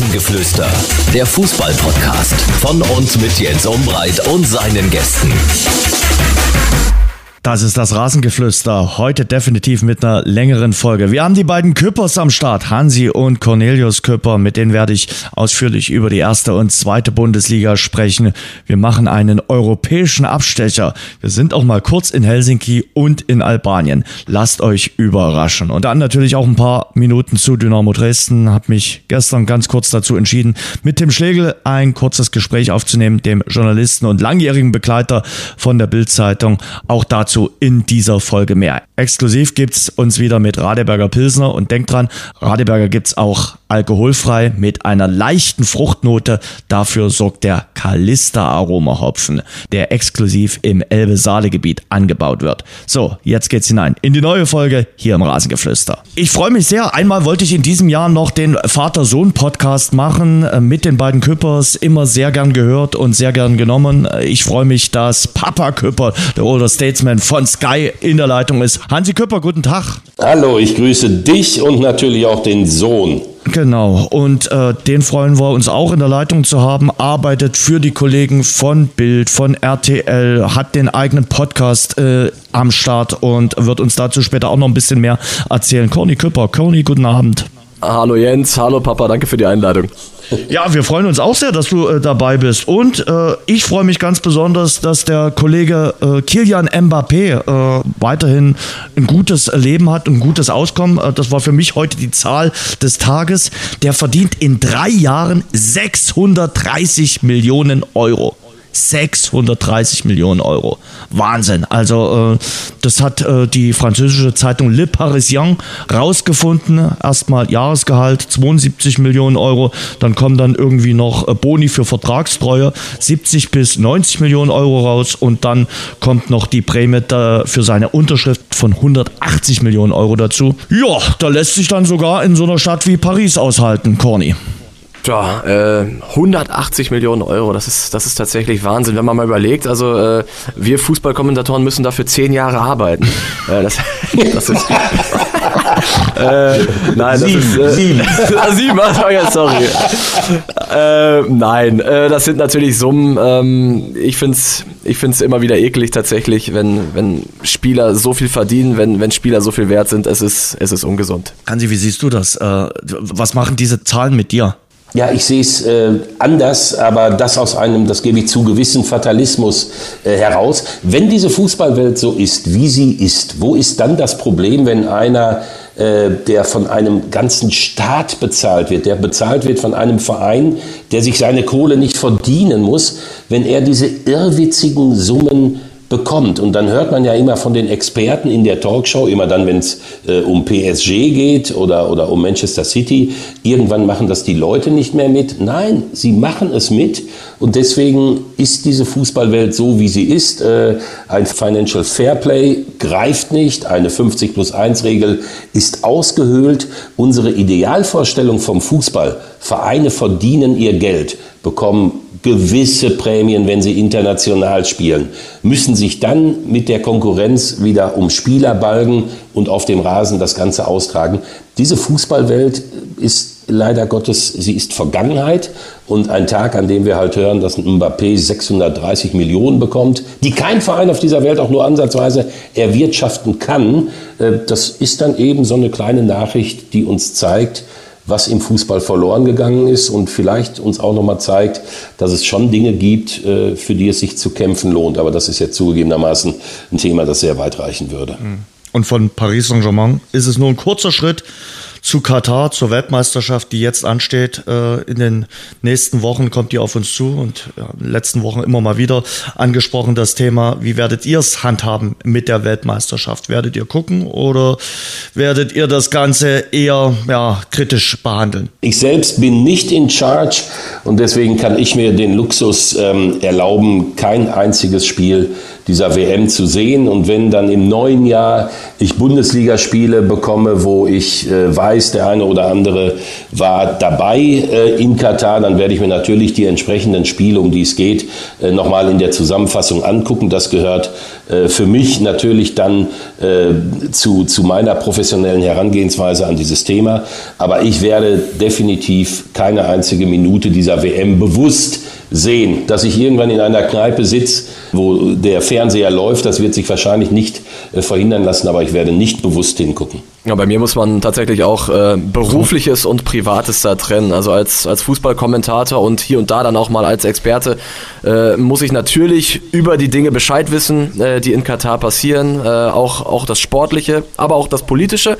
Rasengeflüster, der Fußball-Podcast von und mit Jens Umbreit und seinen Gästen. Das ist das Rasengeflüster. Heute definitiv mit einer längeren Folge. Wir haben die beiden Küppers am Start, Hansi und Cornelius Küpper. Mit denen werde ich ausführlich über die erste und zweite Bundesliga sprechen. Wir machen einen europäischen Abstecher. Wir sind auch mal kurz in Helsinki und in Albanien. Lasst euch überraschen. Und dann natürlich auch ein paar Minuten zu Dynamo Dresden. Hab mich gestern ganz kurz dazu entschieden, mit Tim Schlegel ein kurzes Gespräch aufzunehmen, dem Journalisten und langjährigen Begleiter von der Bildzeitung. Auch dazu dazu in dieser Folge mehr. Exklusiv gibt's uns wieder mit Radeberger Pilsner und denkt dran, Radeberger gibt's auch alkoholfrei mit einer leichten Fruchtnote. Dafür sorgt der Kalista Aroma Hopfen, der exklusiv im Elbe-Saale-Gebiet angebaut wird. So, jetzt geht's hinein in die neue Folge hier im Rasengeflüster. Ich freue mich sehr. Einmal wollte ich in diesem Jahr noch den Vater-Sohn-Podcast machen äh, mit den beiden Küppers. Immer sehr gern gehört und sehr gern genommen. Ich freue mich, dass Papa Küpper, der Older Statesman von Sky, in der Leitung ist. Hansi Küpper, guten Tag. Hallo, ich grüße dich und natürlich auch den Sohn. Genau, und äh, den freuen wir uns auch in der Leitung zu haben, arbeitet für die Kollegen von Bild, von RTL, hat den eigenen Podcast äh, am Start und wird uns dazu später auch noch ein bisschen mehr erzählen. Corny Küpper, Corny, guten Abend. Hallo Jens, hallo Papa, danke für die Einladung. Ja, wir freuen uns auch sehr, dass du äh, dabei bist. Und äh, ich freue mich ganz besonders, dass der Kollege äh, Kilian Mbappé äh, weiterhin ein gutes Leben hat, ein gutes Auskommen. Äh, das war für mich heute die Zahl des Tages. Der verdient in drei Jahren 630 Millionen Euro. 630 Millionen Euro. Wahnsinn. Also äh, das hat äh, die französische Zeitung Le Parisien rausgefunden. Erstmal Jahresgehalt 72 Millionen Euro. Dann kommen dann irgendwie noch äh, Boni für Vertragstreue 70 bis 90 Millionen Euro raus. Und dann kommt noch die Prämie für seine Unterschrift von 180 Millionen Euro dazu. Ja, da lässt sich dann sogar in so einer Stadt wie Paris aushalten, Corny. Tja, äh, 180 Millionen Euro, das ist, das ist tatsächlich Wahnsinn, wenn man mal überlegt. Also äh, wir Fußballkommentatoren müssen dafür zehn Jahre arbeiten. äh, das, das ist, äh, nein, sieben, das ist äh, sieben. ah, sieben, oh, sorry. Äh, nein, äh, das sind natürlich Summen. Ähm, ich finde es ich find's immer wieder eklig tatsächlich, wenn, wenn Spieler so viel verdienen, wenn, wenn Spieler so viel wert sind. Es ist, es ist ungesund. Hansi, wie siehst du das? Äh, was machen diese Zahlen mit dir? Ja, ich sehe es äh, anders, aber das aus einem, das gebe ich zu, gewissen Fatalismus äh, heraus. Wenn diese Fußballwelt so ist, wie sie ist, wo ist dann das Problem, wenn einer, äh, der von einem ganzen Staat bezahlt wird, der bezahlt wird von einem Verein, der sich seine Kohle nicht verdienen muss, wenn er diese irrwitzigen Summen bekommt. Und dann hört man ja immer von den Experten in der Talkshow, immer dann, wenn es äh, um PSG geht oder, oder um Manchester City, irgendwann machen das die Leute nicht mehr mit. Nein, sie machen es mit. Und deswegen ist diese Fußballwelt so, wie sie ist. Äh, ein Financial Fairplay greift nicht. Eine 50 plus 1 Regel ist ausgehöhlt. Unsere Idealvorstellung vom Fußball, Vereine verdienen ihr Geld, bekommen gewisse Prämien, wenn sie international spielen, müssen sich dann mit der Konkurrenz wieder um Spieler balgen und auf dem Rasen das Ganze austragen. Diese Fußballwelt ist leider Gottes, sie ist Vergangenheit und ein Tag, an dem wir halt hören, dass ein Mbappé 630 Millionen bekommt, die kein Verein auf dieser Welt auch nur ansatzweise erwirtschaften kann, äh, das ist dann eben so eine kleine Nachricht, die uns zeigt, was im Fußball verloren gegangen ist und vielleicht uns auch nochmal zeigt, dass es schon Dinge gibt, äh, für die es sich zu kämpfen lohnt. Aber das ist jetzt zugegebenermaßen ein Thema, das sehr weitreichen würde. Und von Paris Saint-Germain ist es nur ein kurzer Schritt zu Katar, zur Weltmeisterschaft, die jetzt ansteht. Äh, in den nächsten Wochen kommt die auf uns zu und in den letzten Wochen immer mal wieder angesprochen das Thema, wie werdet ihr es handhaben mit der Weltmeisterschaft? Werdet ihr gucken oder werdet ihr das Ganze eher ja, kritisch behandeln? Ich selbst bin nicht in Charge und deswegen kann ich mir den Luxus ähm, erlauben, kein einziges Spiel dieser WM zu sehen. Und wenn dann im neuen Jahr ich Bundesligaspiele bekomme, wo ich äh, weiß, der eine oder andere war dabei äh, in Katar, dann werde ich mir natürlich die entsprechenden Spiele, um die es geht, äh, nochmal in der Zusammenfassung angucken. Das gehört äh, für mich natürlich dann äh, zu, zu meiner professionellen Herangehensweise an dieses Thema. Aber ich werde definitiv keine einzige Minute dieser WM bewusst sehen. Dass ich irgendwann in einer Kneipe sitze, wo der Fernseher läuft, das wird sich wahrscheinlich nicht äh, verhindern lassen, aber ich werde nicht bewusst hingucken. Ja, bei mir muss man tatsächlich auch äh, berufliches und privates da trennen. Also als, als Fußballkommentator und hier und da dann auch mal als Experte äh, muss ich natürlich über die Dinge Bescheid wissen, äh, die in Katar passieren, äh, auch, auch das Sportliche, aber auch das Politische.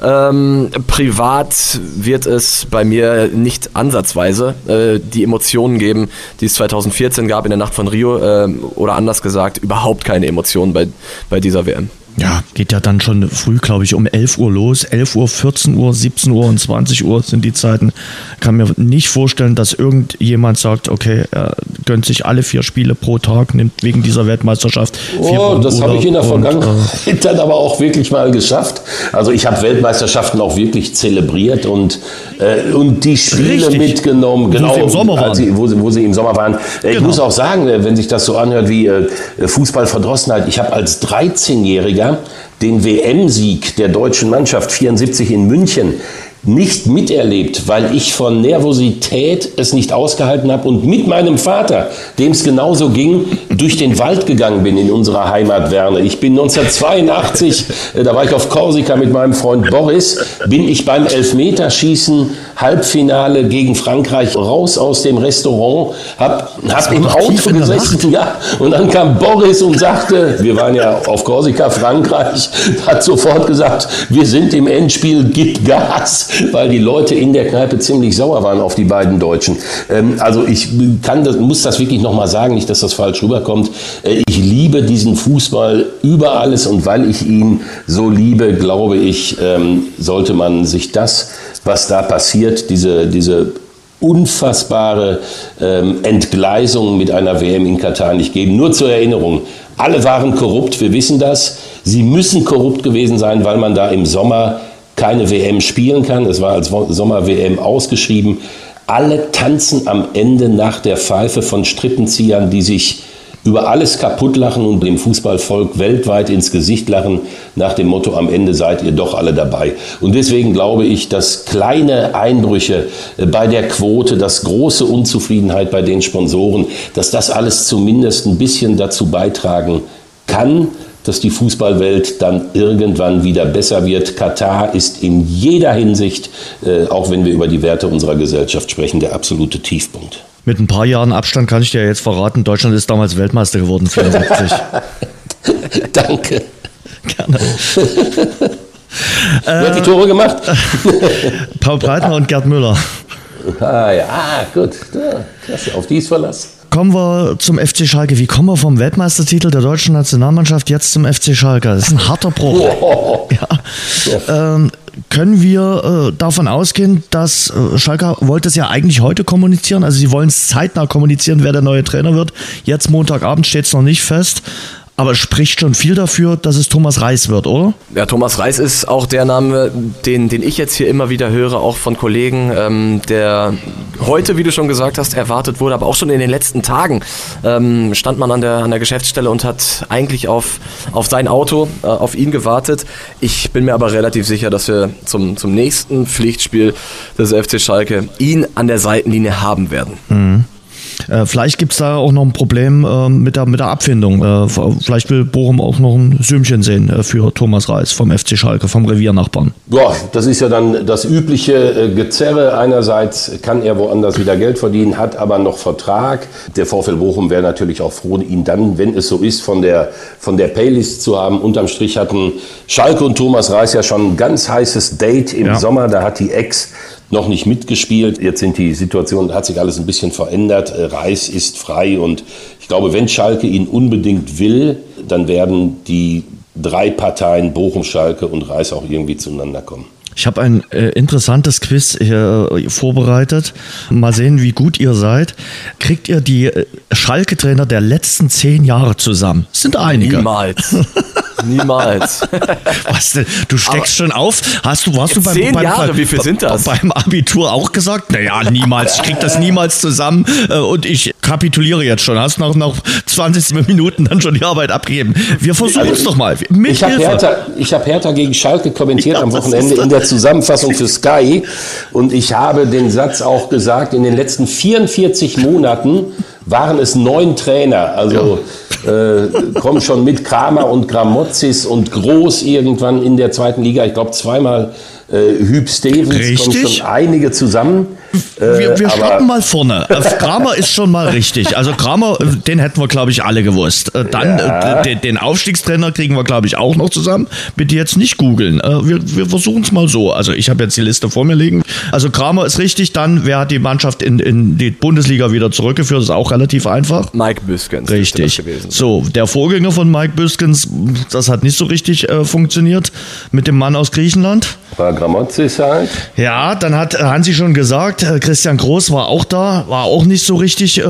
Ähm, privat wird es bei mir nicht ansatzweise äh, die Emotionen geben, die es 2014 gab in der Nacht von Rio äh, oder anders gesagt, überhaupt keine Emotionen bei, bei dieser WM. Ja, geht ja dann schon früh, glaube ich, um 11 Uhr los. 11 Uhr, 14 Uhr, 17 Uhr und 20 Uhr sind die Zeiten. Kann mir nicht vorstellen, dass irgendjemand sagt, okay, er gönnt sich alle vier Spiele pro Tag, nimmt wegen dieser Weltmeisterschaft. Oh, das habe ich in der Vergangenheit äh, dann aber auch wirklich mal geschafft. Also ich habe Weltmeisterschaften auch wirklich zelebriert und, äh, und die Spiele Richtig. mitgenommen. Genau, wo sie im Sommer waren. Sie, wo, sie, wo sie im Sommer waren. Äh, genau. Ich muss auch sagen, äh, wenn sich das so anhört wie äh, Fußballverdrossenheit, ich habe als 13-Jähriger den WM-Sieg der deutschen Mannschaft 74 in München nicht miterlebt, weil ich von Nervosität es nicht ausgehalten habe und mit meinem Vater, dem es genauso ging, durch den Wald gegangen bin in unserer Heimat Werne. Ich bin 1982, äh, da war ich auf Korsika mit meinem Freund Boris, bin ich beim Elfmeterschießen Halbfinale gegen Frankreich raus aus dem Restaurant, hab, hab im Auto gesessen, ja, und dann kam Boris und sagte, wir waren ja auf Korsika, Frankreich, hat sofort gesagt, wir sind im Endspiel, gib Gas weil die Leute in der Kneipe ziemlich sauer waren auf die beiden Deutschen. Ähm, also ich kann das, muss das wirklich nochmal sagen, nicht, dass das falsch rüberkommt. Äh, ich liebe diesen Fußball über alles und weil ich ihn so liebe, glaube ich, ähm, sollte man sich das, was da passiert, diese, diese unfassbare ähm, Entgleisung mit einer WM in Katar nicht geben. Nur zur Erinnerung, alle waren korrupt, wir wissen das. Sie müssen korrupt gewesen sein, weil man da im Sommer keine WM spielen kann. Es war als Sommer-WM ausgeschrieben. Alle tanzen am Ende nach der Pfeife von Strippenziehern, die sich über alles kaputt lachen und dem Fußballvolk weltweit ins Gesicht lachen, nach dem Motto, am Ende seid ihr doch alle dabei. Und deswegen glaube ich, dass kleine Einbrüche äh, bei der Quote, dass große Unzufriedenheit bei den Sponsoren, dass das alles zumindest ein bisschen dazu beitragen kann, dass die Fußballwelt dann irgendwann wieder besser wird. Katar ist in jeder Hinsicht, äh, auch wenn wir über die Werte unserer Gesellschaft sprechen, der absolute Tiefpunkt. Mit ein paar Jahren Abstand kann ich dir jetzt verraten, Deutschland ist damals Weltmeister geworden, 74. Danke. Gerne. Wer hat die Tore gemacht? Paul Breitner und Gerd Müller. Ah ja, ah, gut. Klasse, auf die ist Verlass. Kommen wir zum FC Schalke. Wie kommen wir vom Weltmeistertitel der deutschen Nationalmannschaft jetzt zum FC Schalke? Das ist ein harter Bruch. Ja. Ähm, können wir äh, davon ausgehen, dass äh, Schalke wollte es ja eigentlich heute kommunizieren, also sie wollen es zeitnah kommunizieren, wer der neue Trainer wird. Jetzt Montagabend steht es noch nicht fest. Aber es spricht schon viel dafür, dass es Thomas Reis wird, oder? Ja, Thomas Reis ist auch der Name, den, den ich jetzt hier immer wieder höre, auch von Kollegen, ähm, der heute, wie du schon gesagt hast, erwartet wurde, aber auch schon in den letzten Tagen ähm, stand man an der, an der Geschäftsstelle und hat eigentlich auf, auf sein Auto, äh, auf ihn gewartet. Ich bin mir aber relativ sicher, dass wir zum, zum nächsten Pflichtspiel des FC Schalke ihn an der Seitenlinie haben werden. Mhm. Äh, vielleicht gibt es da auch noch ein Problem äh, mit, der, mit der Abfindung. Äh, vielleicht will Bochum auch noch ein Sümmchen sehen äh, für Thomas Reis vom FC Schalke, vom Reviernachbarn. Ja, das ist ja dann das übliche äh, Gezerre. Einerseits kann er woanders wieder Geld verdienen, hat aber noch Vertrag. Der VfL Bochum wäre natürlich auch froh, ihn dann, wenn es so ist, von der, von der Paylist zu haben. Unterm Strich hatten Schalke und Thomas Reis ja schon ein ganz heißes Date im ja. Sommer. Da hat die Ex noch nicht mitgespielt. Jetzt sind die Situationen, hat sich alles ein bisschen verändert. Äh, Reis ist frei und ich glaube, wenn Schalke ihn unbedingt will, dann werden die drei Parteien, Bochum, Schalke und Reis auch irgendwie zueinander kommen. Ich habe ein äh, interessantes Quiz hier äh, vorbereitet. Mal sehen, wie gut ihr seid. Kriegt ihr die äh, Schalke-Trainer der letzten zehn Jahre zusammen? Es sind einige. Niemals. Niemals. Was denn? Du steckst Aber schon auf? Hast du, warst du beim, zehn beim, Jahre, beim, wie viel sind das? beim Abitur auch gesagt? Naja, niemals. Ich krieg das niemals zusammen äh, und ich kapituliere jetzt schon. Hast nach, nach 20 Minuten dann schon die Arbeit abgegeben. Wir versuchen es also, doch mal. Mit ich habe Hertha, hab Hertha gegen Schalke kommentiert ja, am Wochenende in der Zusammenfassung für Sky und ich habe den Satz auch gesagt, in den letzten 44 Monaten waren es neun Trainer. Also ja. äh, kommen schon mit Kramer und Gramozis und Groß irgendwann in der zweiten Liga. Ich glaube zweimal äh, Hüb Stevens, Richtig. kommen schon einige zusammen. Äh, wir, wir starten mal vorne. Äh, Kramer ist schon mal richtig. Also Kramer, äh, den hätten wir, glaube ich, alle gewusst. Dann ja. den, den, Aufstiegstrainer kriegen wir, glaube ich, auch noch zusammen. Bitte jetzt nicht googeln. Wir, wir versuchen es mal so. Also ich habe jetzt die Liste vor mir liegen. Also Kramer ist richtig. Dann, wer hat die Mannschaft in, in die Bundesliga wieder zurückgeführt? Das ist auch relativ einfach. Mike Büskens. Richtig. So, der Vorgänger von Mike Büskens, das hat nicht so richtig äh, funktioniert mit dem Mann aus Griechenland. War Gramozis halt. Ja, dann hat Hansi schon gesagt, äh, Christian Groß war auch da, war auch nicht so richtig äh,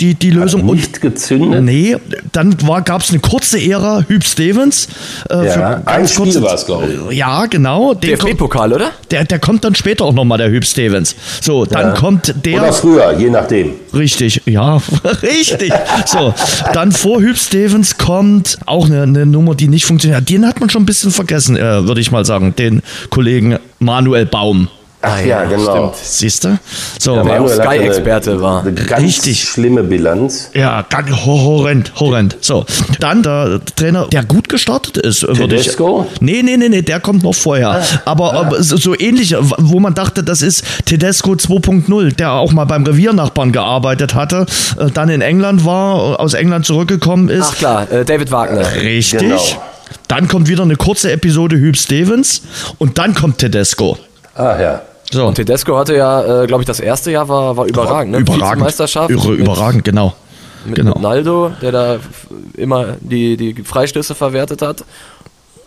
die, die Lösung. Hat nicht gezündet? Nee, dann gab es eine kurze Ära, Hüb Stevens. Äh, ja, ein Spiel war es, glaube ich. Ja, genau. DFB-Pokal, oder? Der, der kommt dann später auch nochmal, der Hüb Stevens. So, dann ja. kommt der... Oder früher, je nachdem. Richtig, ja, richtig. So, dann vor Hüb Stevens kommt auch eine, eine, Nummer, die nicht funktioniert. Den hat man schon ein bisschen vergessen, äh, würde ich mal sagen, den Kollegen Manuel Baum. Ach ja, genau. Siehst du? So, der auch Sky-Experte war. Eine ganz Richtig. schlimme Bilanz. Ja, ganz horrend, horrend. So, dann der Trainer, der gut gestartet ist. Tedesco? Ich, nee, nee, nee, nee, der kommt noch vorher. Ah, aber, ah. aber so, so, ähnlich, wo man dachte, das ist Tedesco 2.0, der auch mal beim Reviernachbarn gearbeitet hatte, äh, dann in England war, aus England zurückgekommen ist. Ach klar, äh, David Wagner. Richtig. Genau. Dann kommt wieder eine kurze Episode Hüb Stevens und dann kommt Tedesco. Ah ja. So. Und Tedesco hatte ja, äh, glaube ich, das erste Jahr war, war überragend. Ne? Überragend. Meisterschaft. Irre, überragend, genau. Mit, genau. mit Naldo, der da immer die, die Freistöße verwertet hat.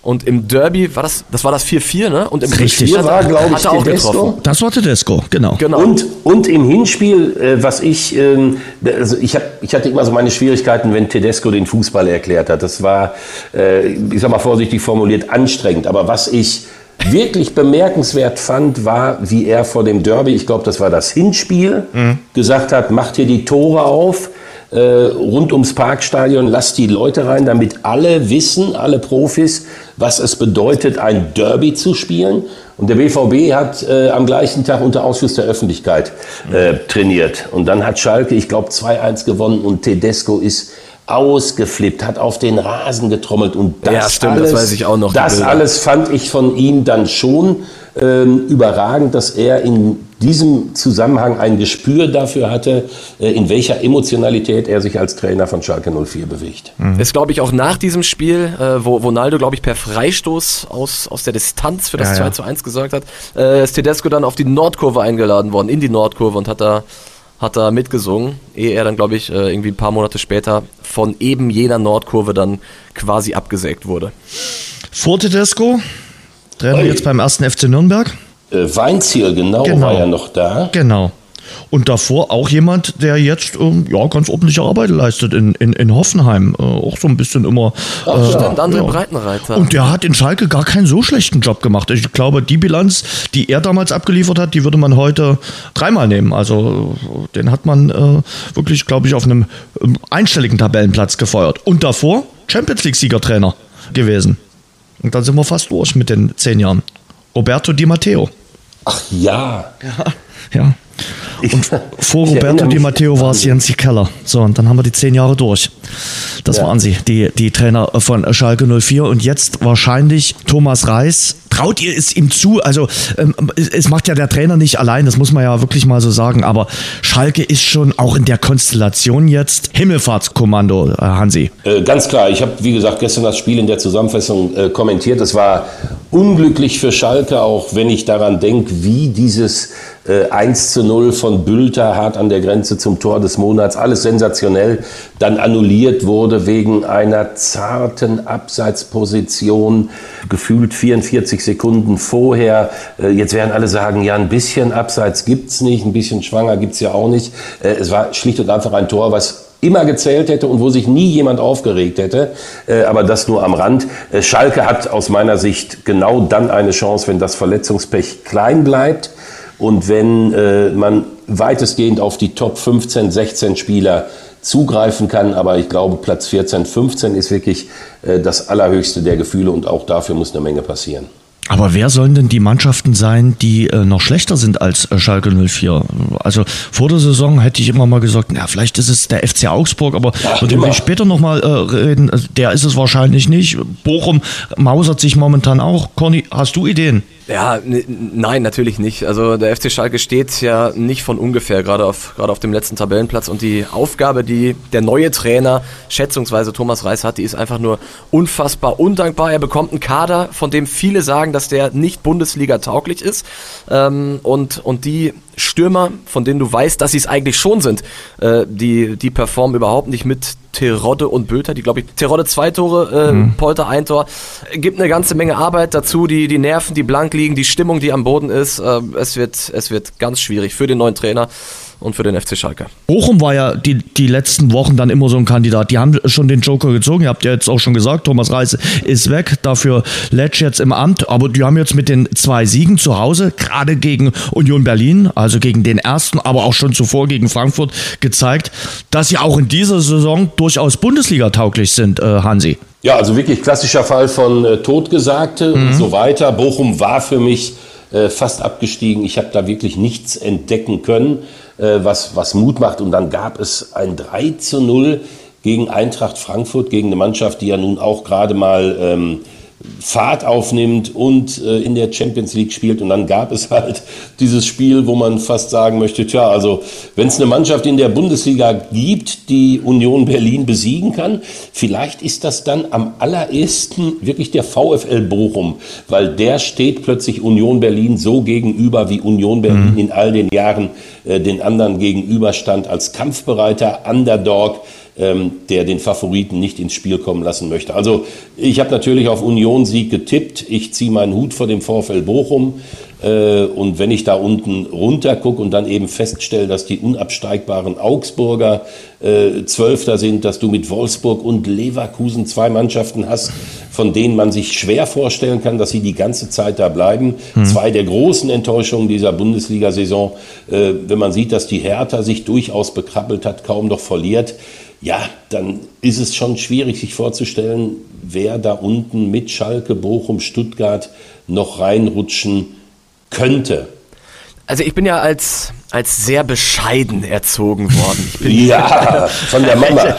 Und im Derby war das, das war das 4-4, ne? Und im Richtig. Hinspiel war, glaube ich, auch getroffen. Das war Tedesco, genau. genau. Und, und im Hinspiel, äh, was ich, äh, also ich, hab, ich hatte immer so meine Schwierigkeiten, wenn Tedesco den Fußball erklärt hat. Das war, äh, ich sag mal vorsichtig formuliert, anstrengend. Aber was ich wirklich bemerkenswert fand, war, wie er vor dem Derby, ich glaube, das war das Hinspiel, mhm. gesagt hat, macht hier die Tore auf, äh, rund ums Parkstadion, lasst die Leute rein, damit alle wissen, alle Profis, was es bedeutet, ein Derby zu spielen. Und der BVB hat äh, am gleichen Tag unter Ausschuss der Öffentlichkeit äh, trainiert. Und dann hat Schalke, ich glaube, 2-1 gewonnen und Tedesco ist ausgeflippt, hat auf den Rasen getrommelt und das ja, stimmt, alles, das weiß ich auch noch. Das alles fand ich von ihm dann schon ähm, überragend, dass er in diesem Zusammenhang ein Gespür dafür hatte, äh, in welcher Emotionalität er sich als Trainer von Schalke 04 bewegt. Mhm. Ist, glaube ich, auch nach diesem Spiel, äh, wo Ronaldo, glaube ich, per Freistoß aus, aus der Distanz für das ja, 2 zu 1 gesorgt hat, äh, ist Tedesco dann auf die Nordkurve eingeladen worden, in die Nordkurve und hat da hat er mitgesungen, ehe er dann, glaube ich, äh, irgendwie ein paar Monate später von eben jener Nordkurve dann quasi abgesägt wurde. Vor Tedesco, Trainer jetzt beim ersten FC Nürnberg. Äh, Weinziel, genau, genau, war ja noch da. Genau. Und davor auch jemand, der jetzt ähm, ja, ganz ordentliche Arbeit leistet in, in, in Hoffenheim. Äh, auch so ein bisschen immer. Ach, äh, stimmt, André ja. Breitenreiter. Und der hat in Schalke gar keinen so schlechten Job gemacht. Ich glaube, die Bilanz, die er damals abgeliefert hat, die würde man heute dreimal nehmen. Also den hat man äh, wirklich, glaube ich, auf einem ähm, einstelligen Tabellenplatz gefeuert. Und davor Champions League-Siegertrainer gewesen. Und dann sind wir fast durch mit den zehn Jahren. Roberto Di Matteo. Ach ja. Ja. ja. Und vor Roberto Di Matteo war es Jens Keller. So, und dann haben wir die zehn Jahre durch. Das ja. waren sie, die, die Trainer von Schalke 04. Und jetzt wahrscheinlich Thomas Reis. Traut ihr es ihm zu? Also, ähm, es macht ja der Trainer nicht allein, das muss man ja wirklich mal so sagen. Aber Schalke ist schon auch in der Konstellation jetzt Himmelfahrtskommando, äh, Hansi. Äh, ganz klar. Ich habe, wie gesagt, gestern das Spiel in der Zusammenfassung äh, kommentiert. Es war unglücklich für Schalke, auch wenn ich daran denke, wie dieses äh, 1 zu 0 von von Bülter hart an der Grenze zum Tor des Monats, alles sensationell, dann annulliert wurde wegen einer zarten Abseitsposition, gefühlt 44 Sekunden vorher. Äh, jetzt werden alle sagen, ja, ein bisschen Abseits gibt's nicht, ein bisschen schwanger gibt's ja auch nicht. Äh, es war schlicht und einfach ein Tor, was immer gezählt hätte und wo sich nie jemand aufgeregt hätte. Äh, aber das nur am Rand. Schalke hat aus meiner Sicht genau dann eine Chance, wenn das Verletzungspech klein bleibt und wenn man weitestgehend auf die Top 15, 16 Spieler zugreifen kann. Aber ich glaube, Platz 14, 15 ist wirklich das allerhöchste der Gefühle und auch dafür muss eine Menge passieren. Aber wer sollen denn die Mannschaften sein, die äh, noch schlechter sind als äh, Schalke 04? Also vor der Saison hätte ich immer mal gesagt, na, vielleicht ist es der FC Augsburg, aber Ach, von dem wir später nochmal äh, reden, äh, der ist es wahrscheinlich nicht. Bochum mausert sich momentan auch. Conny, hast du Ideen? Ja, nein, natürlich nicht. Also der FC Schalke steht ja nicht von ungefähr, gerade auf, gerade auf dem letzten Tabellenplatz. Und die Aufgabe, die der neue Trainer, schätzungsweise Thomas Reis hat, die ist einfach nur unfassbar undankbar. Er bekommt einen Kader, von dem viele sagen, dass der nicht Bundesliga tauglich ist. Ähm, und, und die Stürmer, von denen du weißt, dass sie es eigentlich schon sind, äh, die, die performen überhaupt nicht mit Terodde und Bülter, die glaube ich, Terodde zwei Tore, äh, mhm. Polter ein Tor, gibt eine ganze Menge Arbeit dazu, die, die Nerven, die blank liegen, die Stimmung, die am Boden ist, äh, es, wird, es wird ganz schwierig für den neuen Trainer und für den FC Schalke. Bochum war ja die, die letzten Wochen dann immer so ein Kandidat. Die haben schon den Joker gezogen. Ihr habt ja jetzt auch schon gesagt, Thomas Reis ist weg, dafür Letsch jetzt im Amt. Aber die haben jetzt mit den zwei Siegen zu Hause, gerade gegen Union Berlin, also gegen den ersten, aber auch schon zuvor gegen Frankfurt, gezeigt, dass sie auch in dieser Saison durchaus Bundesliga tauglich sind, äh, Hansi. Ja, also wirklich klassischer Fall von äh, Totgesagte mhm. und so weiter. Bochum war für mich äh, fast abgestiegen. Ich habe da wirklich nichts entdecken können. Äh, was, was Mut macht. Und dann gab es ein 3 zu 0 gegen Eintracht Frankfurt, gegen eine Mannschaft, die ja nun auch gerade mal ähm, Fahrt aufnimmt und äh, in der Champions League spielt. Und dann gab es halt dieses Spiel, wo man fast sagen möchte, tja, also wenn es eine Mannschaft in der Bundesliga gibt, die Union Berlin besiegen kann, vielleicht ist das dann am allerersten wirklich der VfL Bochum, weil der steht plötzlich Union Berlin so gegenüber, wie Union Berlin mhm. in all den Jahren äh, den anderen gegenüberstand als kampfbereiter Underdog ähm, der den Favoriten nicht ins Spiel kommen lassen möchte. Also ich habe natürlich auf Union-Sieg getippt. Ich ziehe meinen Hut vor dem VfL Bochum. Äh, und wenn ich da unten runter gucke und dann eben feststelle, dass die unabsteigbaren Augsburger äh, Zwölfter sind, dass du mit Wolfsburg und Leverkusen zwei Mannschaften hast, von denen man sich schwer vorstellen kann, dass sie die ganze Zeit da bleiben. Mhm. Zwei der großen Enttäuschungen dieser Bundesliga-Saison, äh, wenn man sieht, dass die Hertha sich durchaus bekrabbelt hat, kaum noch verliert ja, dann ist es schon schwierig, sich vorzustellen, wer da unten mit Schalke, Bochum, Stuttgart noch reinrutschen könnte. Also ich bin ja als, als sehr bescheiden erzogen worden. ja, von der Mama.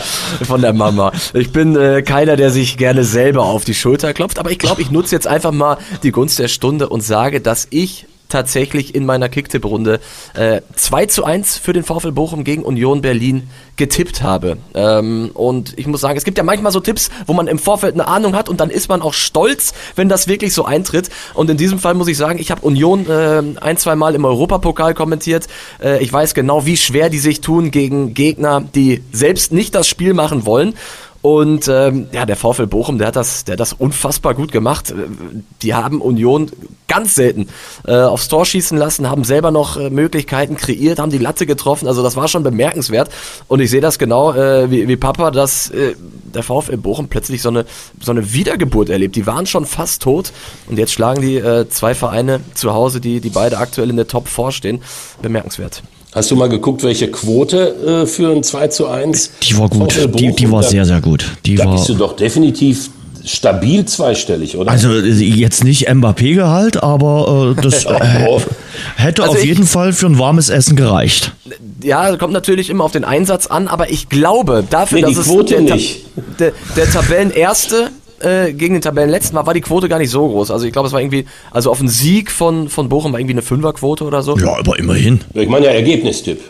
von der Mama. Ich bin äh, keiner, der sich gerne selber auf die Schulter klopft, aber ich glaube, ich nutze jetzt einfach mal die Gunst der Stunde und sage, dass ich tatsächlich in meiner Kicktipp-Runde äh, 2 zu 1 für den VfL Bochum gegen Union Berlin getippt habe. Ähm, und ich muss sagen, es gibt ja manchmal so Tipps, wo man im Vorfeld eine Ahnung hat und dann ist man auch stolz, wenn das wirklich so eintritt. Und in diesem Fall muss ich sagen, ich habe Union äh, ein, zwei Mal im Europapokal kommentiert. Äh, ich weiß genau, wie schwer die sich tun gegen Gegner, die selbst nicht das Spiel machen wollen. Und ähm, ja, der VfL Bochum, der hat das, der hat das unfassbar gut gemacht. Die haben Union ganz selten äh, aufs Tor schießen lassen, haben selber noch äh, Möglichkeiten kreiert, haben die Latte getroffen. Also das war schon bemerkenswert. Und ich sehe das genau äh, wie, wie Papa, dass äh, der VfL Bochum plötzlich so eine, so eine Wiedergeburt erlebt. Die waren schon fast tot und jetzt schlagen die äh, zwei Vereine zu Hause, die, die beide aktuell in der Top 4 stehen. Bemerkenswert. Hast du mal geguckt, welche Quote äh, für ein 2 zu 1? Die war gut. Die, die, war sehr, sehr gut. Die da war bist du doch definitiv stabil zweistellig, oder? Also jetzt nicht Mbappé-Gehalt, aber äh, das äh, hätte also auf jeden Fall für ein warmes Essen gereicht. Ja, kommt natürlich immer auf den Einsatz an, aber ich glaube, dafür, nee, dass es der, der, der Tabellenerste äh, gegen den Tabellenletzten war, war die Quote gar nicht so groß. Also ich glaube, es war irgendwie, also auf einen Sieg von, von Bochum war irgendwie eine Fünferquote oder so. Ja, aber immerhin. Ich meine ja Ergebnistipp.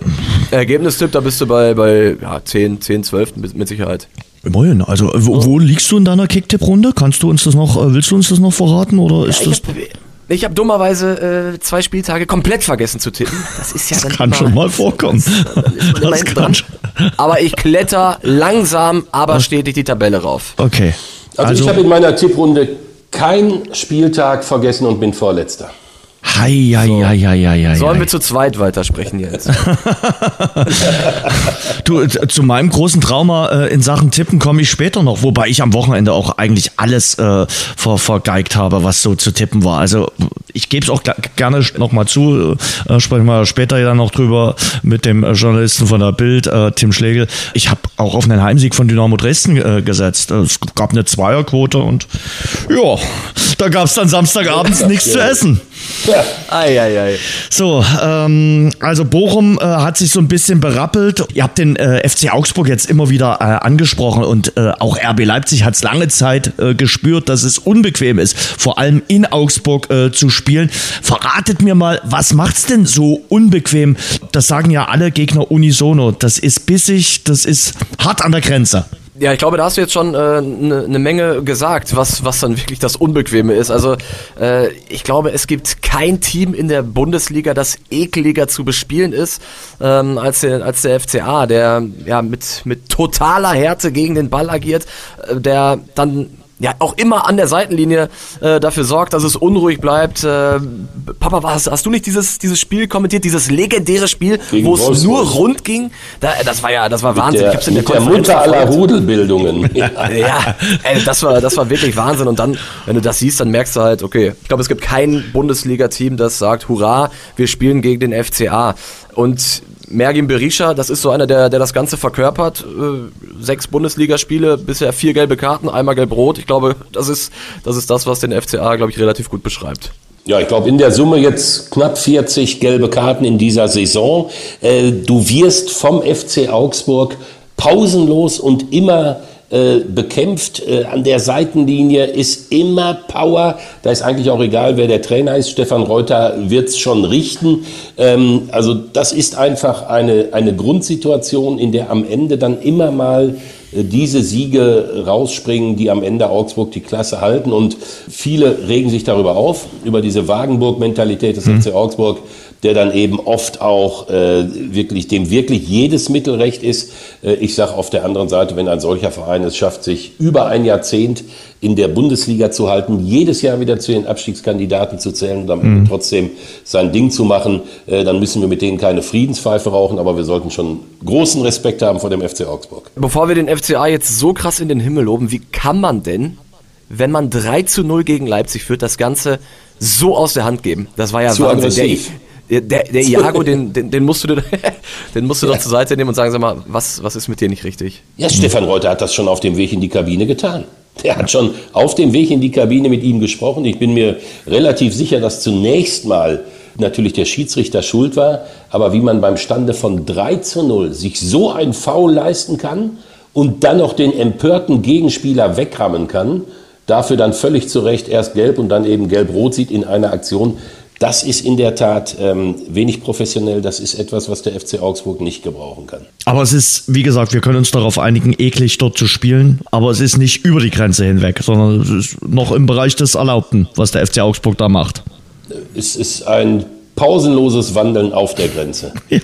Ergebnistipp, da bist du bei, bei ja, 10, 10, 12 mit, mit Sicherheit. Immerhin. Also wo, wo liegst du in deiner Kicktipp-Runde? Kannst du uns das noch, äh, willst du uns das noch verraten oder ist ja, das? Hab, Ich habe dummerweise äh, zwei Spieltage komplett vergessen zu tippen. Das ist ja Das dann kann immer- schon mal vorkommen. Das hinten kann dran. schon. Aber ich kletter langsam, aber stetig die Tabelle rauf. Okay. Also, Also, ich habe in meiner Tipprunde keinen Spieltag vergessen und bin Vorletzter. hei, hei, hei, hei, hei, hei, Sollen wir zu zweit weitersprechen jetzt? Du, äh, zu meinem großen Trauma äh, in Sachen Tippen komme ich später noch, wobei ich am Wochenende auch eigentlich alles äh, ver vergeigt habe, was so zu tippen war. Also ich gebe es auch gerne nochmal zu, äh, sprechen wir später ja noch drüber mit dem Journalisten von der Bild, äh, Tim Schlegel. Ich habe auch auf einen Heimsieg von Dynamo Dresden äh, gesetzt. Äh, Es gab eine Zweierquote und ja, da gab es dann Samstagabends nichts zu essen. Ja, Eieiei. So, ähm, also Bochum äh, hat sich so ein bisschen berappelt. Ihr habt den äh, FC Augsburg jetzt immer wieder äh, angesprochen und äh, auch RB Leipzig hat es lange Zeit äh, gespürt, dass es unbequem ist, vor allem in Augsburg zu spielen. Verratet mir mal, was macht's denn so unbequem? Das sagen ja alle Gegner unisono. Das ist bissig, das ist hart an der Grenze. Ja, ich glaube, da hast du jetzt schon eine äh, ne- ne Menge gesagt, was, was dann wirklich das Unbequeme ist. Also äh, ich glaube, es gibt kein Team in der Bundesliga, das ekliger zu bespielen ist ähm, als, der, als der FCA, der ja mit, mit totaler Härte gegen den Ball agiert, äh, der dann ja auch immer an der Seitenlinie äh, dafür sorgt, dass es unruhig bleibt. Äh, Papa, was, hast du nicht dieses, dieses Spiel kommentiert, dieses legendäre Spiel, wo es nur rund ging? Da, das war ja, das war Wahnsinn. der, ich hab's in der mit der Mutter aller. Rudelbildungen. Ja. Ja, ey, das war, das war wirklich Wahnsinn. Und dann, wenn du das siehst, dann merkst du halt, okay, ich glaube, es gibt kein Bundesliga-Team, das sagt, hurra, wir spielen gegen den FCA. Und Mergin Berisha, das ist so einer, der, der das Ganze verkörpert. Äh, sechs Bundesligaspiele, bisher vier gelbe Karten, einmal gelb-rot. Ich glaube, das ist, das ist das, was den FCA, glaube ich, relativ gut beschreibt. Ja, ich glaube in der Summe jetzt knapp 40 gelbe Karten in dieser Saison. Äh, du wirst vom FC Augsburg pausenlos und immer äh, bekämpft. Äh, an der Seitenlinie ist immer Power. Da ist eigentlich auch egal, wer der Trainer ist. Stefan Reuter wird's schon richten. Ähm, also das ist einfach eine, eine Grundsituation, in der am Ende dann immer mal äh, diese Siege rausspringen, die am Ende Augsburg die Klasse halten. Und viele regen sich darüber auf, über diese Wagenburg-Mentalität des FC Augsburg, der dann eben oft auch äh, wirklich, dem wirklich jedes Mittelrecht ist. Äh, ich sage auf der anderen Seite, wenn ein solcher Verein es schafft, sich über ein Jahrzehnt in der Bundesliga zu halten, jedes Jahr wieder zu den Abstiegskandidaten zu zählen und am Ende trotzdem sein Ding zu machen, äh, dann müssen wir mit denen keine Friedenspfeife rauchen, aber wir sollten schon großen Respekt haben vor dem FC Augsburg. Bevor wir den FCA jetzt so krass in den Himmel loben, wie kann man denn, wenn man 3 zu 0 gegen Leipzig führt, das Ganze so aus der Hand geben? Das war ja Zu Wahnsinn. aggressiv. Der, der, Iago, den, den, den musst du, den musst du doch zur Seite nehmen und sagen, sag mal, was, was ist mit dir nicht richtig? Ja, Stefan Reuter hat das schon auf dem Weg in die Kabine getan. Der hat schon auf dem Weg in die Kabine mit ihm gesprochen. Ich bin mir relativ sicher, dass zunächst mal natürlich der Schiedsrichter schuld war, aber wie man beim Stande von 3 zu 0 sich so ein Foul leisten kann und dann noch den empörten Gegenspieler wegrammen kann, dafür dann völlig zu Recht erst gelb und dann eben gelb-rot sieht in einer Aktion, das ist in der Tat ähm, wenig professionell. Das ist etwas, was der FC Augsburg nicht gebrauchen kann. Aber es ist, wie gesagt, wir können uns darauf einigen, eklig dort zu spielen. Aber es ist nicht über die Grenze hinweg, sondern es ist noch im Bereich des Erlaubten, was der FC Augsburg da macht. Es ist ein pausenloses Wandeln auf der Grenze. Ja,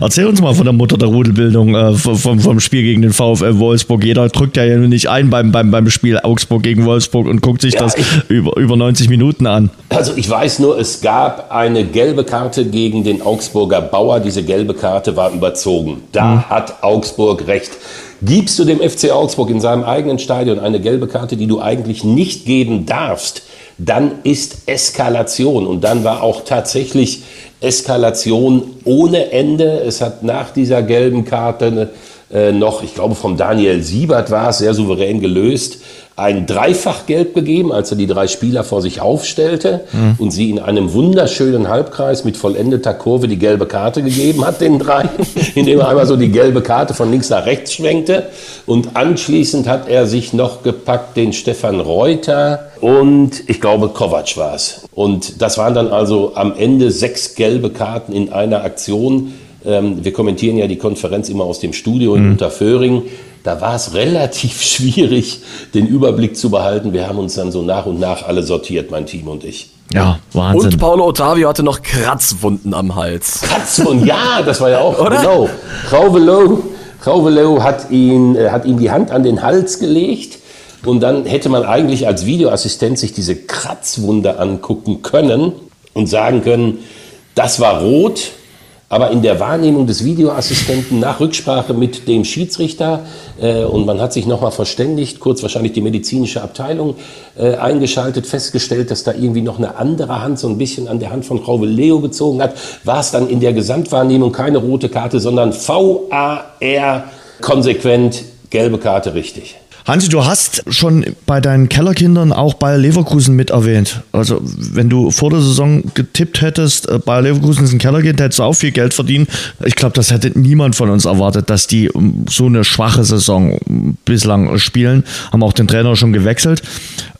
erzähl uns mal von der Mutter der Rudelbildung, äh, vom, vom Spiel gegen den VfL Wolfsburg. Jeder drückt ja nicht ein beim, beim, beim Spiel Augsburg gegen Wolfsburg und guckt sich Ja, das ich- über, über 90 Minuten an. Also ich weiß nur, es gab eine gelbe Karte gegen den Augsburger Bauer. Diese gelbe Karte war überzogen. Da hat Augsburg recht. Gibst du dem FC Augsburg in seinem eigenen Stadion eine gelbe Karte, die du eigentlich nicht geben darfst, dann ist Eskalation. Und dann war auch tatsächlich Eskalation ohne Ende. Es hat nach dieser gelben Karte äh, noch, ich glaube vom Daniel Siebert war es, sehr souverän gelöst, ein Dreifachgelb gegeben, als er die drei Spieler vor sich aufstellte und sie in einem wunderschönen Halbkreis mit vollendeter Kurve die gelbe Karte gegeben hat, den drei, indem er einmal so die gelbe Karte von links nach rechts schwenkte. Und anschließend hat er sich noch gepackt, den Stefan Reuter und ich glaube Kovac war es. Und das waren dann also am Ende sechs gelbe Karten in einer Aktion. Ähm, wir kommentieren ja die Konferenz immer aus dem Studio in Unterföhring. Da war es relativ schwierig, den Überblick zu behalten. Wir haben uns dann so nach und nach alle sortiert, mein Team und ich. Ja, Wahnsinn. Und Paulo Ottavio hatte noch Kratzwunden am Hals. Kratzwunden, ja, das war ja auch, Oder? genau. Rauvelo, Rauvelo hat, ihn, äh, hat ihm die Hand an den Hals gelegt und dann hätte man eigentlich als Videoassistent sich diese Kratzwunde angucken können und sagen können, das war rot, aber in der Wahrnehmung des Videoassistenten nach Rücksprache mit dem Schiedsrichter äh, und man hat sich nochmal verständigt, kurz wahrscheinlich die medizinische Abteilung äh, eingeschaltet, festgestellt, dass da irgendwie noch eine andere Hand so ein bisschen an der Hand von Frau Leo gezogen hat, war es dann in der Gesamtwahrnehmung keine rote Karte, sondern VAR konsequent gelbe Karte richtig. Hansi, du hast schon bei deinen Kellerkindern auch Bayer Leverkusen mit erwähnt. Also, wenn du vor der Saison getippt hättest, äh, Bayer Leverkusen ist ein Kellerkind, hättest du auch viel Geld verdient. Ich glaube, das hätte niemand von uns erwartet, dass die ähm, so eine schwache Saison bislang spielen. Haben auch den Trainer schon gewechselt.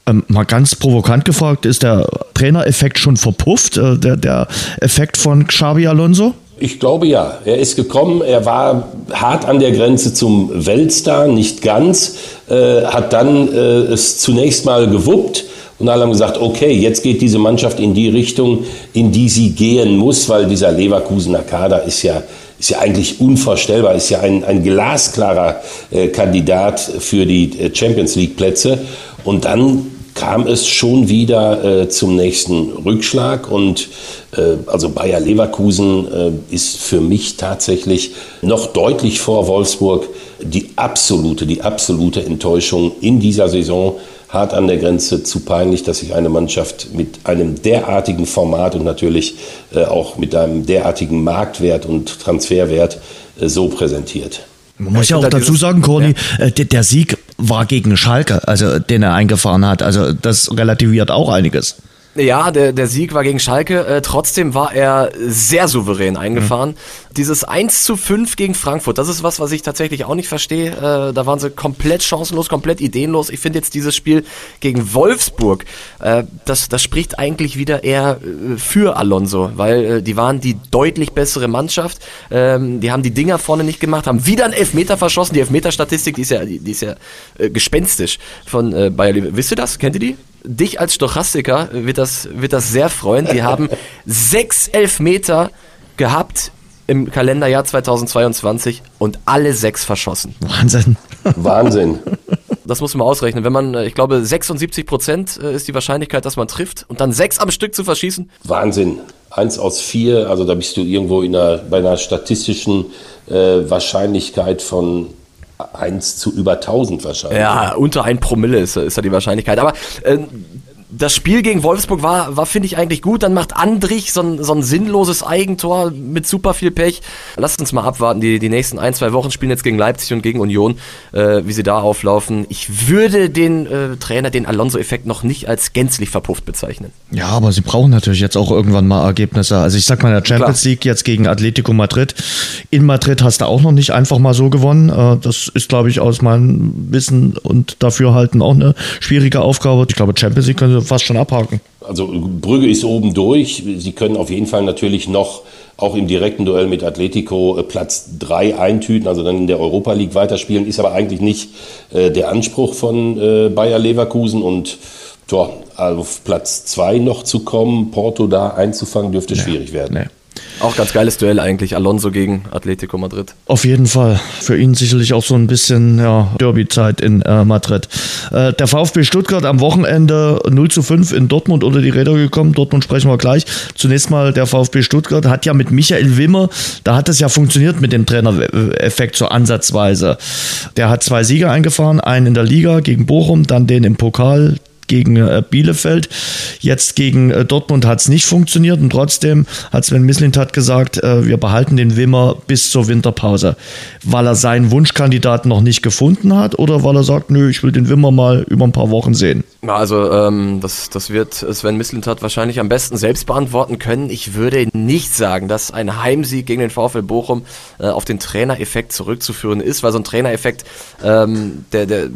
Ähm, mal ganz provokant gefragt, ist der Trainereffekt schon verpufft, äh, der, der Effekt von Xabi Alonso? Ich glaube ja. Er ist gekommen, er war hart an der Grenze zum Weltstar, nicht ganz, äh, hat dann äh, es zunächst mal gewuppt und alle haben gesagt, okay, jetzt geht diese Mannschaft in die Richtung, in die sie gehen muss, weil dieser Leverkusener Kader ist ja ist ja eigentlich unvorstellbar, ist ja ein, ein glasklarer äh, Kandidat für die äh, Champions League Plätze. Und dann kam es schon wieder äh, zum nächsten Rückschlag und äh, also Bayer Leverkusen äh, ist für mich tatsächlich noch deutlich vor Wolfsburg die absolute, die absolute Enttäuschung in dieser Saison hart an der Grenze zu peinlich, dass sich eine Mannschaft mit einem derartigen Format und natürlich äh, auch mit einem derartigen Marktwert und Transferwert äh, so präsentiert. Man muss ja, auch dazu sagen, Corny, ja. Äh, der Sieg war gegen Schalke, also den er eingefahren hat. Also das relativiert auch einiges. Ja, der, der Sieg war gegen Schalke. Äh, trotzdem war er sehr souverän eingefahren. Mhm. Dieses 1 zu 5 gegen Frankfurt, das ist was, was ich tatsächlich auch nicht verstehe. Äh, da waren sie komplett chancenlos, komplett ideenlos. Ich finde jetzt dieses Spiel gegen Wolfsburg, äh, das, das spricht eigentlich wieder eher äh, für Alonso, weil äh, die waren die deutlich bessere Mannschaft. Ähm, die haben die Dinger vorne nicht gemacht, haben wieder einen Elfmeter verschossen. Die Elfmeter-Statistik, die ist ja, die, die ist ja äh, gespenstisch von äh, Bayer. Wisst ihr das? Kennt ihr die? Dich als Stochastiker wird das, wird das sehr freuen. Die haben sechs Elfmeter gehabt im Kalenderjahr 2022 und alle sechs verschossen. Wahnsinn. Wahnsinn. Das muss man ausrechnen. Wenn man, äh, ich glaube, 76 Prozent äh, ist die Wahrscheinlichkeit, dass man trifft und dann sechs am Stück zu verschießen. Wahnsinn. Eins aus vier, also da bist du irgendwo in einer, bei einer statistischen äh, Wahrscheinlichkeit von 1 zu über 1000 wahrscheinlich. Ja, unter ein Promille ist, ist da die Wahrscheinlichkeit. Aber äh, das Spiel gegen Wolfsburg war, war finde ich, eigentlich gut. Dann macht Andrich so ein, so ein sinnloses Eigentor mit super viel Pech. Lasst uns mal abwarten. Die, die nächsten ein, zwei Wochen spielen jetzt gegen Leipzig und gegen Union, äh, wie sie da auflaufen. Ich würde den äh, Trainer, den Alonso-Effekt, noch nicht als gänzlich verpufft bezeichnen. Ja, aber sie brauchen natürlich jetzt auch irgendwann mal Ergebnisse. Also ich sag mal, der Champions Klar. League jetzt gegen Atletico Madrid. In Madrid hast du auch noch nicht einfach mal so gewonnen. Äh, das ist, glaube ich, aus meinem Wissen und Dafürhalten auch eine schwierige Aufgabe. Ich glaube, Champions League können sie fast schon abhaken. Also Brügge ist oben durch. Sie können auf jeden Fall natürlich noch auch im direkten Duell mit Atletico äh, Platz 3 eintüten, also dann in der Europa League weiterspielen, ist aber eigentlich nicht äh, der Anspruch von äh, Bayer Leverkusen und ja, auf Platz 2 noch zu kommen, Porto da einzufangen, dürfte nee, schwierig werden. Nee. Auch ganz geiles Duell eigentlich, Alonso gegen Atletico Madrid. Auf jeden Fall. Für ihn sicherlich auch so ein bisschen ja, Derby-Zeit in äh, Madrid. Äh, der VfB Stuttgart am Wochenende 0 zu 5 in Dortmund unter die Räder gekommen. Dortmund sprechen wir gleich. Zunächst mal der VfB Stuttgart hat ja mit Michael Wimmer, da hat es ja funktioniert mit dem Trainereffekt so ansatzweise. Der hat zwei Siege eingefahren, einen in der Liga gegen Bochum, dann den im Pokal gegen äh, Bielefeld. Jetzt gegen äh, Dortmund hat es nicht funktioniert und trotzdem hat Sven Mislintat gesagt, äh, wir behalten den Wimmer bis zur Winterpause. Weil er seinen Wunschkandidaten noch nicht gefunden hat oder weil er sagt, nö, ich will den Wimmer mal über ein paar Wochen sehen? Also ähm, das, das wird Sven Mislintat wahrscheinlich am besten selbst beantworten können. Ich würde nicht sagen, dass ein Heimsieg gegen den VfL Bochum äh, auf den Trainereffekt zurückzuführen ist, weil so ein Trainereffekt, ähm, der, der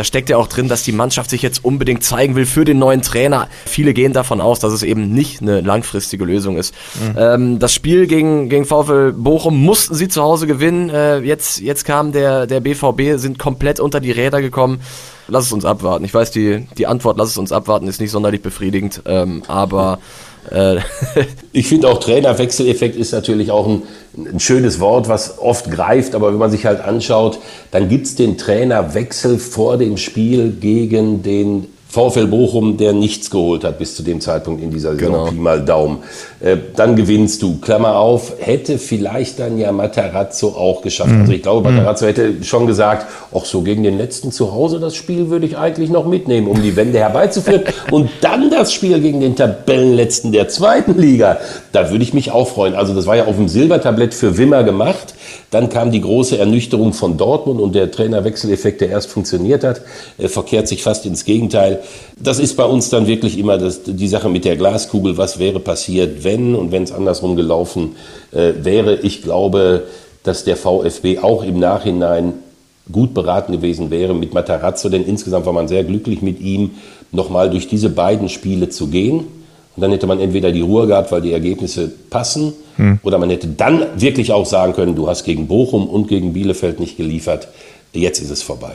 da steckt ja auch drin, dass die Mannschaft sich jetzt unbedingt zeigen will für den neuen Trainer. Viele gehen davon aus, dass es eben nicht eine langfristige Lösung ist. Mhm. Ähm, das Spiel gegen, gegen VfL Bochum mussten sie zu Hause gewinnen. Äh, jetzt, jetzt kam der, der BVB, sind komplett unter die Räder gekommen. Lass es uns abwarten. Ich weiß, die, die Antwort, lass es uns abwarten, ist nicht sonderlich befriedigend, ähm, aber äh, ich finde auch Trainerwechseleffekt ist natürlich auch ein, ein, schönes Wort, was oft greift, aber wenn man sich halt anschaut, dann gibt es den Trainerwechsel vor dem Spiel gegen den VfL Bochum, der nichts geholt hat bis zu dem Zeitpunkt in dieser Saison, genau. Pi mal Daumen. Äh, dann gewinnst du, Klammer auf, hätte vielleicht dann ja Matarazzo auch geschafft. Mhm. Also ich glaube, Matarazzo hätte schon gesagt, auch so gegen den letzten zu Hause, das Spiel würde ich eigentlich noch mitnehmen, um die Wende herbeizuführen. Und dann das Spiel gegen den Tabellenletzten der zweiten Liga, da würde ich mich auch freuen. Also das war ja auf dem Silbertablett für Wimmer gemacht. Dann kam die große Ernüchterung von Dortmund und der Trainerwechseleffekt, der erst funktioniert hat, verkehrt sich fast ins Gegenteil. Das ist bei uns dann wirklich immer das, die Sache mit der Glaskugel. Was wäre passiert, wenn und wenn es andersrum gelaufen äh, wäre? Ich glaube, dass der VfB auch im Nachhinein gut beraten gewesen wäre mit Matarazzo, denn insgesamt war man sehr glücklich mit ihm, nochmal durch diese beiden Spiele zu gehen. Und dann hätte man entweder die Ruhe gehabt, weil die Ergebnisse passen, hm. oder man hätte dann wirklich auch sagen können, du hast gegen Bochum und gegen Bielefeld nicht geliefert. Jetzt ist es vorbei.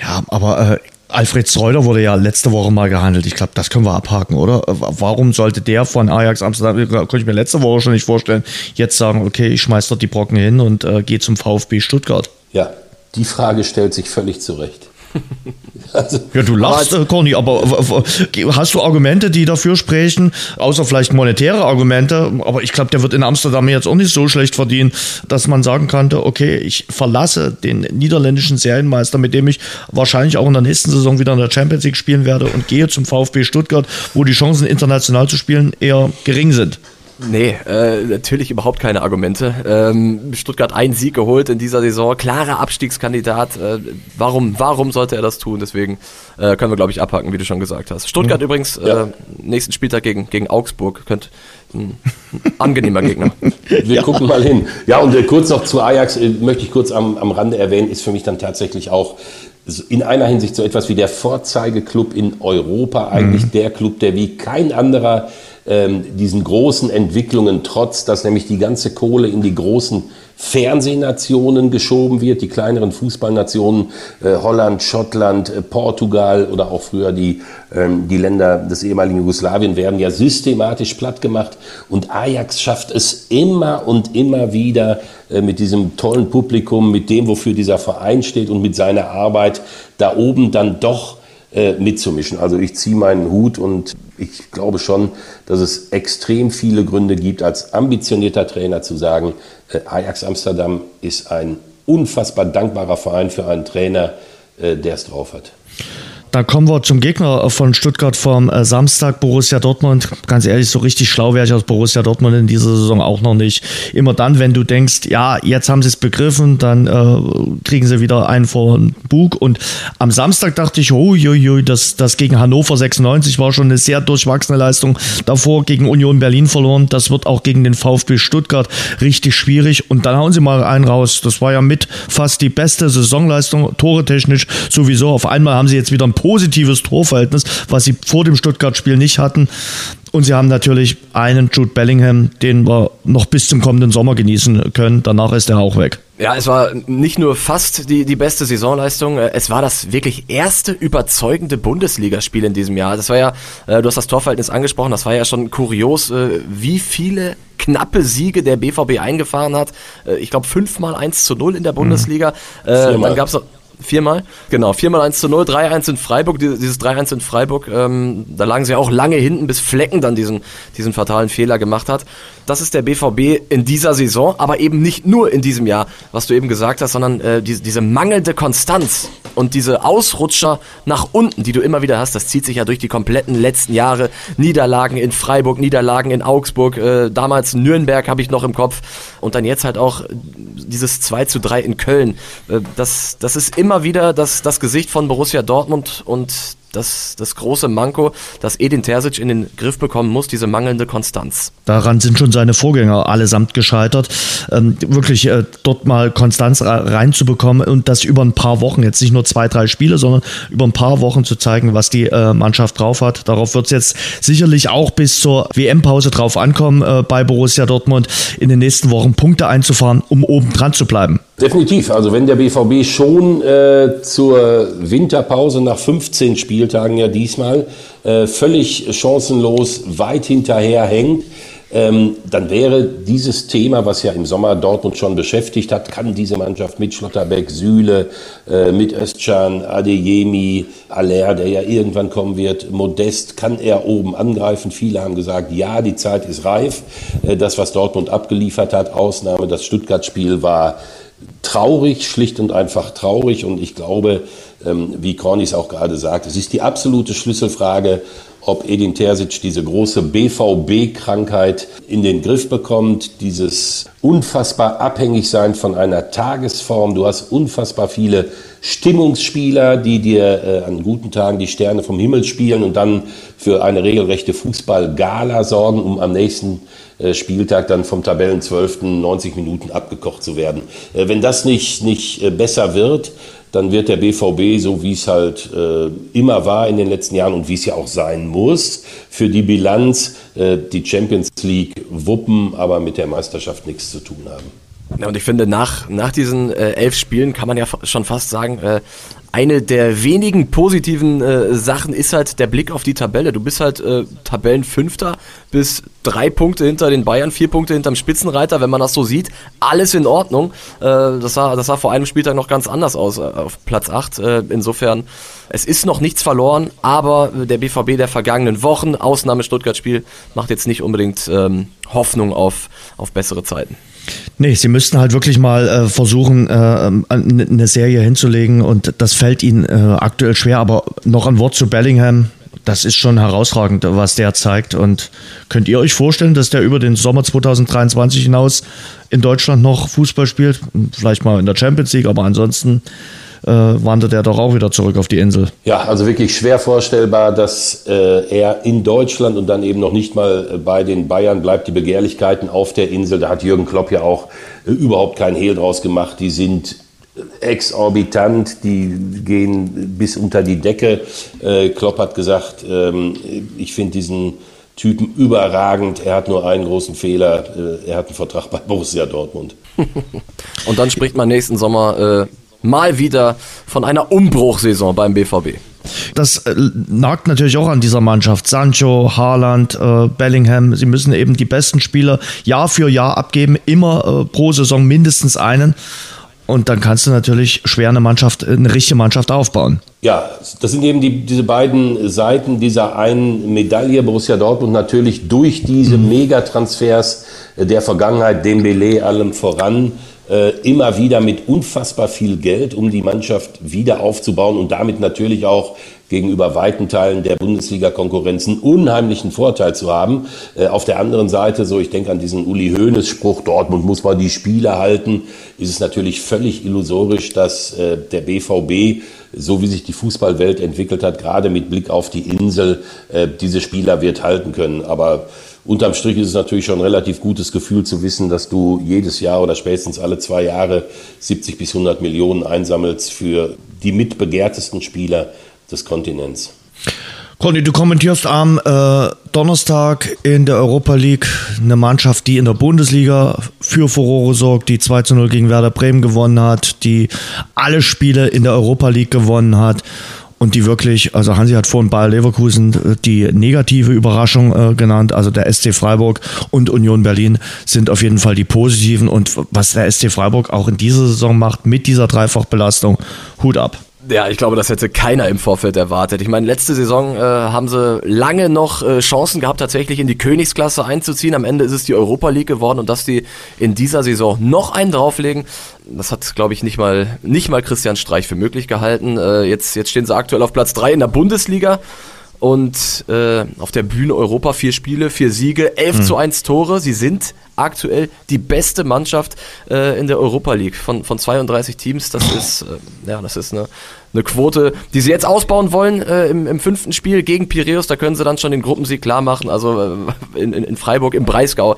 Ja, aber äh, Alfred Schreuder wurde ja letzte Woche mal gehandelt. Ich glaube, das können wir abhaken, oder? Äh, warum sollte der von Ajax Amsterdam, äh, konnte ich mir letzte Woche schon nicht vorstellen, jetzt sagen, okay, ich schmeiß dort die Brocken hin und äh, gehe zum VfB Stuttgart? Ja, die Frage stellt sich völlig zurecht. Also, ja, du lachst, aber, Conny, aber hast du Argumente, die dafür sprechen, außer vielleicht monetäre Argumente? Aber ich glaube, der wird in Amsterdam jetzt auch nicht so schlecht verdienen, dass man sagen könnte, okay, ich verlasse den niederländischen Serienmeister, mit dem ich wahrscheinlich auch in der nächsten Saison wieder in der Champions League spielen werde und gehe zum VfB Stuttgart, wo die Chancen international zu spielen eher gering sind. Nee, äh, natürlich überhaupt keine Argumente. Ähm, Stuttgart ein Sieg geholt in dieser Saison, klarer Abstiegskandidat. Äh, warum, warum sollte er das tun? Deswegen äh, können wir, glaube ich, abhaken, wie du schon gesagt hast. Stuttgart mhm. übrigens, äh, ja. nächsten Spieltag gegen, gegen Augsburg, könnte ein angenehmer Gegner. Wir ja. gucken mal hin. Ja, und äh, kurz noch zu Ajax, äh, möchte ich kurz am, am Rande erwähnen, ist für mich dann tatsächlich auch in einer Hinsicht so etwas wie der Vorzeigeklub in Europa, eigentlich mhm. der Club, der wie kein anderer ähm, diesen großen Entwicklungen trotz, dass nämlich die ganze Kohle in die großen Fernsehnationen geschoben wird, die kleineren Fußballnationen, äh, Holland, Schottland, äh, Portugal oder auch früher die, ähm, die Länder des ehemaligen Jugoslawien werden ja systematisch platt gemacht und Ajax schafft es immer und immer wieder äh, mit diesem tollen Publikum, mit dem, wofür dieser Verein steht und mit seiner Arbeit da oben dann doch äh, mitzumischen. Also ich ziehe meinen Hut und ich glaube schon, dass es extrem viele Gründe gibt, als ambitionierter Trainer zu sagen, äh, Ajax Amsterdam ist ein unfassbar dankbarer Verein für einen Trainer, äh, der es drauf hat. Da kommen wir zum Gegner von Stuttgart vom äh, Samstag, Borussia Dortmund. Ganz ehrlich, so richtig schlau wäre ich aus Borussia Dortmund in dieser Saison auch noch nicht. Immer dann, wenn du denkst, ja, jetzt haben sie es begriffen, dann äh, kriegen sie wieder einen vor den Bug. Und am Samstag dachte ich, oh, jo, das, das gegen Hannover 96 war schon eine sehr durchwachsene Leistung. Davor gegen Union Berlin verloren. Das wird auch gegen den VfB Stuttgart richtig schwierig. Und dann hauen sie mal einen raus. Das war ja mit fast die beste Saisonleistung, tore technisch sowieso. Auf einmal haben sie jetzt wieder ein positives Torverhältnis, was sie vor dem Stuttgart-Spiel nicht hatten. Und sie haben natürlich einen Jude Bellingham, den wir noch bis zum kommenden Sommer genießen können. Danach ist er auch weg. Ja, es war nicht nur fast die, die beste Saisonleistung, äh, es war das wirklich erste überzeugende Bundesligaspiel in diesem Jahr. Das war ja, äh, du hast das Torverhältnis angesprochen, das war ja schon kurios, äh, wie viele knappe Siege der BVB eingefahren hat. Ich glaube fünfmal 1 zu 0 in der Bundesliga. Mhm. Dann gab es Viermal? Genau, viermal 1 zu 0, 3-1 in Freiburg, dieses 3-1 in Freiburg, ähm, da lagen sie auch lange hinten, bis Flecken dann diesen, diesen fatalen Fehler gemacht hat. Das ist der BVB in dieser Saison, aber eben nicht nur in diesem Jahr, was du eben gesagt hast, sondern äh, die, diese mangelnde Konstanz und diese Ausrutscher nach unten, die du immer wieder hast, das zieht sich ja durch die kompletten letzten Jahre. Niederlagen in Freiburg, Niederlagen in Augsburg, äh, damals Nürnberg habe ich noch im Kopf und dann jetzt halt auch dieses 2 zu 3 in Köln. Äh, das, das ist immer wieder das, das Gesicht von Borussia Dortmund und das, das große Manko, das Edin Terzic in den Griff bekommen muss, diese mangelnde Konstanz. Daran sind schon seine Vorgänger allesamt gescheitert, ähm, wirklich äh, dort mal Konstanz reinzubekommen und das über ein paar Wochen, jetzt nicht nur zwei, drei Spiele, sondern über ein paar Wochen zu zeigen, was die äh, Mannschaft drauf hat. Darauf wird es jetzt sicherlich auch bis zur WM-Pause drauf ankommen äh, bei Borussia Dortmund, in den nächsten Wochen Punkte einzufahren, um oben dran zu bleiben. Definitiv. Also wenn der BVB schon äh, zur Winterpause nach 15 Spieltagen ja diesmal äh, völlig chancenlos weit hinterher hängt, ähm, dann wäre dieses Thema, was ja im Sommer Dortmund schon beschäftigt hat, kann diese Mannschaft mit Schlotterbeck, Süle, äh, mit Özcan, Adeyemi, Aller, der ja irgendwann kommen wird, Modest, kann er oben angreifen? Viele haben gesagt, ja, die Zeit ist reif. Äh, das, was Dortmund abgeliefert hat, Ausnahme, das Stuttgart-Spiel war traurig, schlicht und einfach traurig. Und ich glaube, ähm, wie Cornis auch gerade sagt, es ist die absolute Schlüsselfrage, ob Edin Terzic diese große BVB-Krankheit in den Griff bekommt, dieses unfassbar abhängig sein von einer Tagesform. Du hast unfassbar viele Stimmungsspieler, die dir äh, an guten Tagen die Sterne vom Himmel spielen und dann für eine regelrechte Fußballgala sorgen, um am nächsten äh, Spieltag dann vom Tabellenzwölften 90 Minuten abgekocht zu werden. Äh, wenn das nicht, nicht äh, besser wird, dann wird der BVB, so wie es halt äh, immer war in den letzten Jahren und wie es ja auch sein muss, für die Bilanz äh, die Champions League wuppen, aber mit der Meisterschaft nichts zu tun haben. Ja, und ich finde, nach, nach diesen äh, elf Spielen kann man ja schon fast sagen, äh, eine der wenigen positiven äh, Sachen ist halt der Blick auf die Tabelle. Du bist halt äh, Tabellenfünfter bis drei Punkte hinter den Bayern, vier Punkte hinterm Spitzenreiter, wenn man das so sieht. Alles in Ordnung. Äh, das, sah, das sah vor einem Spieltag noch ganz anders aus, äh, auf Platz 8. Äh, insofern, es ist noch nichts verloren, aber der BVB der vergangenen Wochen, Ausnahme Stuttgart-Spiel, macht jetzt nicht unbedingt ähm, Hoffnung auf, auf bessere Zeiten. Nee, sie müssten halt wirklich mal äh, versuchen, äh, eine Serie hinzulegen und das fällt ihnen äh, aktuell schwer. Aber noch ein Wort zu Bellingham. Das ist schon herausragend, was der zeigt. Und könnt ihr euch vorstellen, dass der über den Sommer 2023 hinaus in Deutschland noch Fußball spielt? Vielleicht mal in der Champions League, aber ansonsten äh, wandert er doch auch wieder zurück auf die Insel. Ja, also wirklich schwer vorstellbar, dass äh, er in Deutschland und dann eben noch nicht mal äh, bei den Bayern bleibt. Die Begehrlichkeiten auf der Insel, da hat Jürgen Klopp ja auch äh, überhaupt keinen Hehl draus gemacht. Die sind exorbitant, die gehen bis unter die Decke. Äh, Klopp hat gesagt, ähm, ich finde diesen Typen überragend. Er hat nur einen großen Fehler. Äh, er hat einen Vertrag bei Borussia Dortmund. Und dann spricht man nächsten Sommer äh, mal wieder von einer Umbruchsaison beim BVB. Das äh, nagt natürlich auch an dieser Mannschaft. Sancho, Haaland, äh, Bellingham. Sie müssen eben die besten Spieler Jahr für Jahr abgeben, immer äh, pro Saison mindestens einen. Und dann kannst du natürlich schwer eine Mannschaft, eine richtige Mannschaft aufbauen. Ja, das sind eben die, diese beiden Seiten dieser einen Medaille. Borussia Dortmund natürlich durch diese mhm. Megatransfers der Vergangenheit, Dembele allem voran, äh, immer wieder mit unfassbar viel Geld, um die Mannschaft wieder aufzubauen und damit natürlich auch gegenüber weiten Teilen der Bundesliga-Konkurrenz einen unheimlichen Vorteil zu haben. Äh, auf der anderen Seite, so ich denke an diesen Uli Hoeneß-Spruch, Dortmund muss man die Spiele halten, ist es natürlich völlig illusorisch, dass äh, der BVB, so wie sich die Fußballwelt entwickelt hat, gerade mit Blick auf die Insel, äh, diese Spieler wird halten können. Aber Unterm Strich ist es natürlich schon ein relativ gutes Gefühl zu wissen, dass du jedes Jahr oder spätestens alle zwei Jahre 70 bis 100 Millionen einsammelst für die mitbegehrtesten Spieler des Kontinents. Conny, du kommentierst am äh, Donnerstag in der Europa League eine Mannschaft, die in der Bundesliga für Furore sorgt, die 2 zu 0 gegen Werder Bremen gewonnen hat, die alle Spiele in der Europa League gewonnen hat und die wirklich, also Hansi hat vorhin Bayer Leverkusen äh, die negative Überraschung äh, genannt, also der SC Freiburg und Union Berlin sind auf jeden Fall die positiven und was der SC Freiburg auch in dieser Saison macht mit dieser Dreifachbelastung, Hut ab. Ja, ich glaube, das hätte keiner im Vorfeld erwartet. Ich meine, letzte Saison äh, haben sie lange noch äh, Chancen gehabt, tatsächlich in die Königsklasse einzuziehen. Am Ende ist es die Europa League geworden und dass die in dieser Saison noch einen drauflegen, das hat, glaube ich, nicht mal, nicht mal Christian Streich für möglich gehalten. Äh, jetzt, jetzt stehen sie aktuell auf Platz drei in der Bundesliga. Und äh, auf der Bühne Europa vier Spiele, vier Siege, 11 mhm. zu 1 Tore. Sie sind aktuell die beste Mannschaft äh, in der Europa League von, von 32 Teams. Das ist, äh, ja, das ist eine, eine Quote, die sie jetzt ausbauen wollen äh, im, im fünften Spiel gegen Piräus. Da können sie dann schon den Gruppensieg klar machen. Also äh, in, in Freiburg, im Breisgau,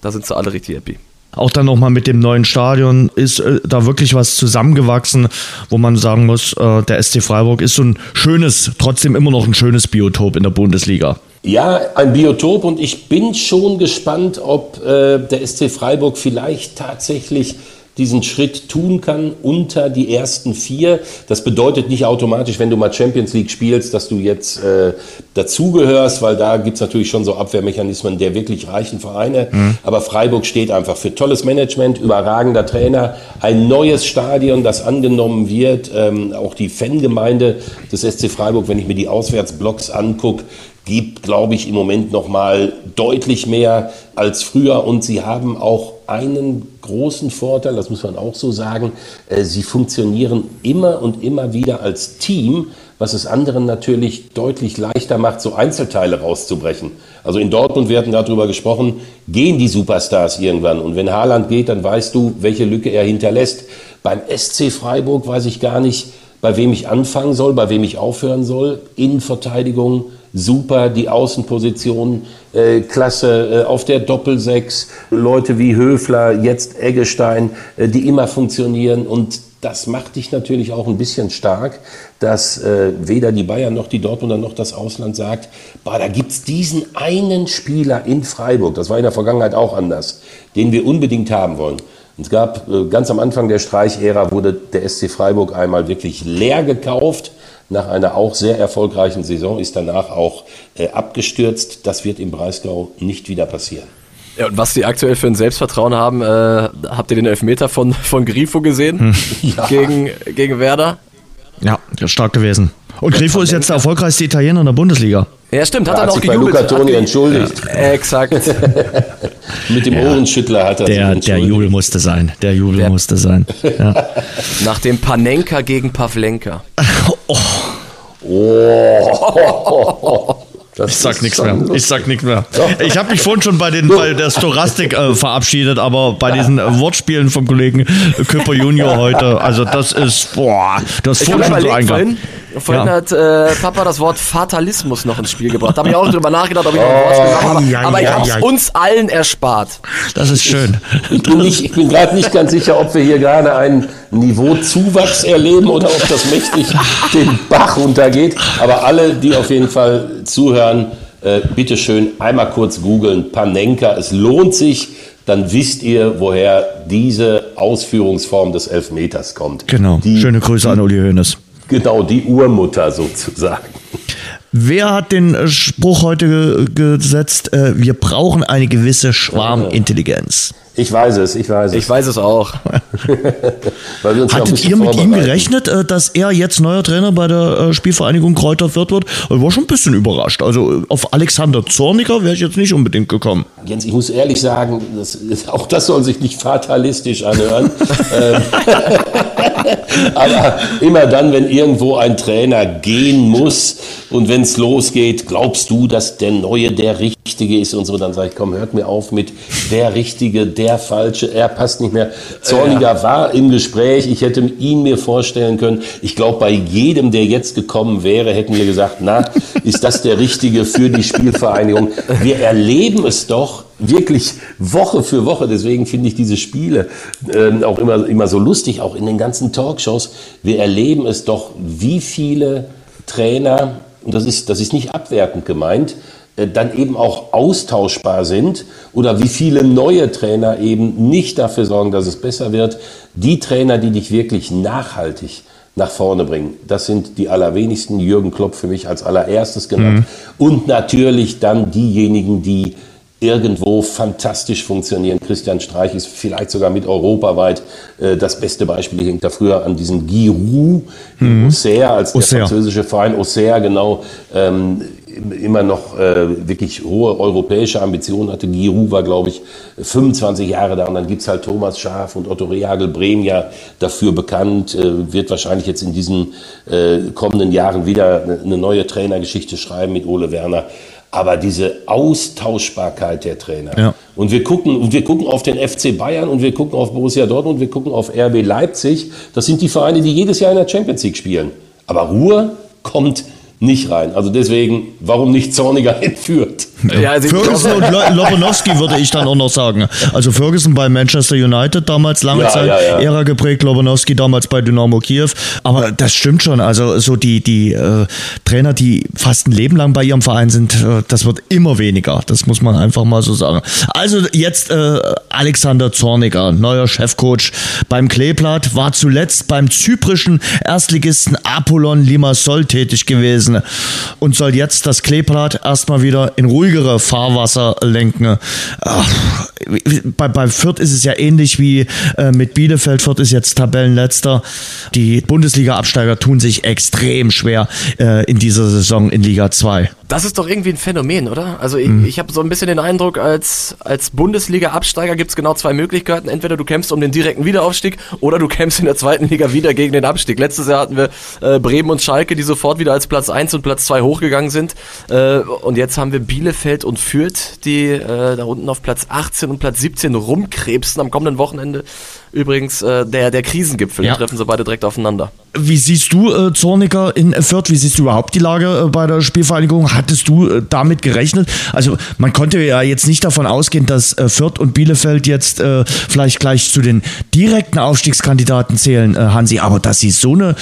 da sind sie alle richtig happy. Auch dann nochmal mit dem neuen Stadion ist äh, da wirklich was zusammengewachsen, wo man sagen muss, äh, der SC Freiburg ist so ein schönes, trotzdem immer noch ein schönes Biotop in der Bundesliga. Ja, ein Biotop und ich bin schon gespannt, ob äh, der SC Freiburg vielleicht tatsächlich diesen Schritt tun kann unter die ersten vier. Das bedeutet nicht automatisch, wenn du mal Champions League spielst, dass du jetzt äh, dazugehörst, weil da gibt's natürlich schon so Abwehrmechanismen der wirklich reichen Vereine. Mhm. Aber Freiburg steht einfach für tolles Management, überragender Trainer, ein neues Stadion, das angenommen wird. Ähm, auch die Fangemeinde des SC Freiburg, wenn ich mir die Auswärtsblocks angucke, gibt, glaube ich, im Moment noch mal deutlich mehr als früher. Und sie haben auch einen großen Vorteil, das muss man auch so sagen, äh, sie funktionieren immer und immer wieder als Team, was es anderen natürlich deutlich leichter macht, so Einzelteile rauszubrechen. Also in Dortmund, wir hatten darüber gesprochen, gehen die Superstars irgendwann. Und wenn Haaland geht, dann weißt du, welche Lücke er hinterlässt. Beim SC Freiburg weiß ich gar nicht, bei wem ich anfangen soll, bei wem ich aufhören soll. Innenverteidigung, super, die Außenposition äh, klasse, äh, auf der Doppelsechs Leute wie Höfler, jetzt Eggestein, äh, die immer funktionieren. Und das macht dich natürlich auch ein bisschen stark, dass äh, weder die Bayern noch die Dortmunder noch das Ausland sagt, bah, da gibt's diesen einen Spieler in Freiburg, das war in der Vergangenheit auch anders, den wir unbedingt haben wollen. Es gab äh, ganz am Anfang der Streichära wurde der SC Freiburg einmal wirklich leer gekauft nach einer auch sehr erfolgreichen Saison, ist danach auch äh, abgestürzt. Das wird im Breisgau nicht wieder passieren. Ja, und was die aktuell für ein Selbstvertrauen haben, äh, habt ihr den Elfmeter von, von Grifo gesehen? Hm. Ja. Gegen, gegen Werder? Ja, stark gewesen. Und Grifo ist jetzt der erfolgreichste Italiener in der Bundesliga. Ja, stimmt, hat, er noch gejubelt. Bei Luca Toni entschuldigt. Ja, exakt. Mit dem ja, Ohrenschüttler hat er der, sich Der Jubel musste sein. Der Jubel der, musste sein. Ja. Nach dem Panenka gegen Pavlenka. Oh. oh. Das ich sag nichts mehr. Ich sag nichts mehr. Ich habe mich vorhin schon bei, den, bei der Storastik äh, verabschiedet, aber bei diesen äh, Wortspielen vom Kollegen Küpper Junior heute, also das ist, boah, das ist vorhin schon so eingegangen. Vorhin ja. hat äh, Papa das Wort Fatalismus noch ins Spiel gebracht. Da habe ich auch drüber nachgedacht, ob ich noch ein Wort gesagt habe. Ja, aber ja, ich habe es uns allen erspart. Das ist schön. Ich, ich bin, bin gerade nicht ganz sicher, ob wir hier gerade einen Niveauzuwachs erleben oder ob das mächtig den Bach runtergeht. Aber alle, die auf jeden Fall zuhören, äh, bitte schön einmal kurz googeln. Panenka, es lohnt sich dann wisst ihr, woher diese Ausführungsform des Elfmeters kommt. Genau. Die, Schöne Grüße an Uli Hoeneß. Genau, die Urmutter sozusagen. Wer hat den äh, Spruch heute gesetzt, äh, wir brauchen eine gewisse Schwarmintelligenz? Ich weiß es, ich weiß es. Ich weiß es auch. Hattet ihr mit ihm gerechnet, äh, dass er jetzt neuer Trainer bei der Spielvereinigung Kräuter Fürth wird? Ich war schon ein bisschen überrascht. Also auf Alexander Zorniger wäre ich jetzt nicht unbedingt gekommen. Jens, ich muss ehrlich sagen, das, auch das soll sich nicht fatalistisch anhören. Aber immer dann, wenn irgendwo ein Trainer gehen muss und wenn es losgeht, glaubst du, dass der Neue der Richtige ist und so, dann sage ich, komm, hört mir auf mit der Richtige, der Falsche, er passt nicht mehr. Zorniger ja. war im Gespräch, ich hätte ihn mir vorstellen können. Ich glaube, bei jedem, der jetzt gekommen wäre, hätten wir gesagt, na, ist das der Richtige für die Spielvereinigung? Wir erleben es doch wirklich Woche für Woche. Deswegen finde ich diese Spiele äh, auch immer, immer so lustig, auch in den ganzen Talkshows. Wir erleben es doch, wie viele Trainer, und das ist, das ist nicht abwertend gemeint, dann eben auch austauschbar sind oder wie viele neue Trainer eben nicht dafür sorgen, dass es besser wird. Die Trainer, die dich wirklich nachhaltig nach vorne bringen. Das sind die allerwenigsten. Jürgen Klopp für mich als allererstes genannt. Mhm. Und natürlich dann diejenigen, die irgendwo fantastisch funktionieren. Christian Streich ist vielleicht sogar mit europaweit äh, das beste Beispiel. Ich hängt da früher an diesen Giroud, mhm. Auxerre, als der Auxerre. französische Verein Auxerre genau ähm, immer noch äh, wirklich hohe europäische Ambitionen hatte. Giroud war, glaube ich, 25 Jahre da und dann gibt's halt Thomas Schaaf und Otto Rehagel Bremen ja dafür bekannt, äh, wird wahrscheinlich jetzt in diesen äh, kommenden Jahren wieder eine neue Trainergeschichte schreiben mit Ole Werner. Aber diese Austauschbarkeit der Trainer. Ja. Und wir gucken, und wir gucken auf den FC Bayern und wir gucken auf Borussia Dortmund, wir gucken auf RB Leipzig. Das sind die Vereine, die jedes Jahr in der Champions League spielen. Aber Ruhe kommt nicht rein. Also deswegen, warum nicht Zorniger entführt? Ja, also Ferguson und Lobanowski würde ich dann auch noch sagen. Also Ferguson bei Manchester United damals lange ja, Zeit, ja. Ära geprägt, Lobanowski damals bei Dynamo Kiew. Aber das stimmt schon. Also so die, die äh, Trainer, die fast ein Leben lang bei ihrem Verein sind, äh, das wird immer weniger. Das muss man einfach mal so sagen. Also jetzt äh, Alexander Zorniger, neuer Chefcoach beim Kleeblatt, war zuletzt beim zyprischen Erstligisten Apollon Limassol tätig gewesen und soll jetzt das Kleeblatt erstmal wieder in ruhigere Fahrwasser lenken. Ach, bei, bei Fürth ist es ja ähnlich wie äh, mit Bielefeld. Fürth ist jetzt Tabellenletzter. Die Bundesliga-Absteiger tun sich extrem schwer äh, in dieser Saison in Liga 2. Das ist doch irgendwie ein Phänomen, oder? Also ich, mhm. ich habe so ein bisschen den Eindruck, als, als Bundesliga-Absteiger gibt es genau zwei Möglichkeiten. Entweder du kämpfst um den direkten Wiederaufstieg oder du kämpfst in der zweiten Liga wieder gegen den Abstieg. Letztes Jahr hatten wir äh, Bremen und Schalke, die sofort wieder als Platz 1 und Platz 2 hochgegangen sind. Äh, und jetzt haben wir Bielefeld und Fürth, die äh, da unten auf Platz 18 und Platz 17 rumkrebsen am kommenden Wochenende übrigens äh, der, der Krisengipfel. Ja. Die treffen sie beide direkt aufeinander. Wie siehst du äh, Zorniger in Fürth? Wie siehst du überhaupt die Lage äh, bei der Spielvereinigung? Hattest du äh, damit gerechnet? Also man konnte ja jetzt nicht davon ausgehen, dass äh, Fürth und Bielefeld jetzt äh, vielleicht gleich zu den direkten Aufstiegskandidaten zählen, äh, Hansi. Aber dass sie so eine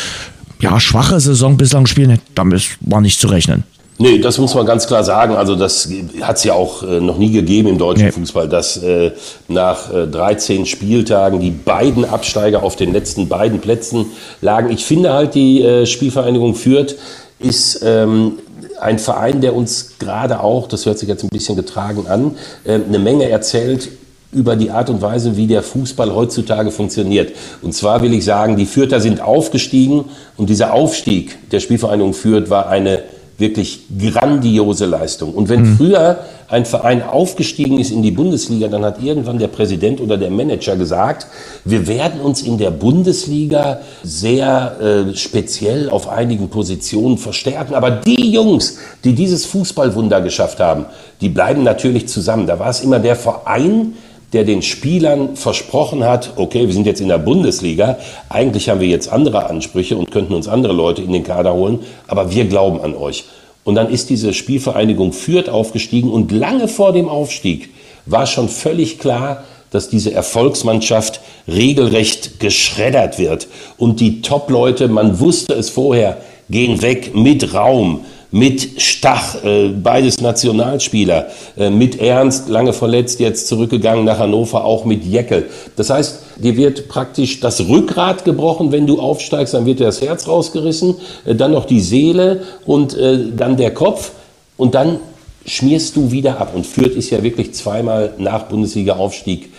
ja, schwache Saison bislang spielen, damit war nicht zu rechnen. Nee, das muss man ganz klar sagen. Also das hat es ja auch äh, noch nie gegeben im deutschen nee. Fußball, dass äh, nach äh, 13 Spieltagen die beiden Absteiger auf den letzten beiden Plätzen lagen. Ich finde halt, die äh, Spielvereinigung Fürth ist ähm, ein Verein, der uns gerade auch, das hört sich jetzt ein bisschen getragen an, äh, eine Menge erzählt über die Art und Weise, wie der Fußball heutzutage funktioniert. Und zwar will ich sagen, die Fürther sind aufgestiegen und dieser Aufstieg der Spielvereinigung Fürth war eine wirklich grandiose Leistung. Und wenn mhm. früher ein Verein aufgestiegen ist in die Bundesliga, dann hat irgendwann der Präsident oder der Manager gesagt, wir werden uns in der Bundesliga sehr äh, speziell auf einigen Positionen verstärken. Aber die Jungs, die dieses Fußballwunder geschafft haben, die bleiben natürlich zusammen. Da war es immer der Verein, der den Spielern versprochen hat, okay, wir sind jetzt in der Bundesliga, eigentlich haben wir jetzt andere Ansprüche und könnten uns andere Leute in den Kader holen, aber wir glauben an euch. Und dann ist diese Spielvereinigung Fürth aufgestiegen und lange vor dem Aufstieg war schon völlig klar, dass diese Erfolgsmannschaft regelrecht geschreddert wird. Und die Top-Leute, man wusste es vorher, gehen weg mit Raum, mit Stach, äh, beides Nationalspieler, äh, mit Ernst, lange verletzt, jetzt zurückgegangen nach Hannover, auch mit Jeckel. Das heißt, dir wird praktisch das Rückgrat gebrochen, wenn du aufsteigst, dann wird dir das Herz rausgerissen, äh, dann noch die Seele und dann der Kopf und dann schmierst du wieder ab. Und Fürth ist ja wirklich zweimal nach Bundesliga-Aufstieg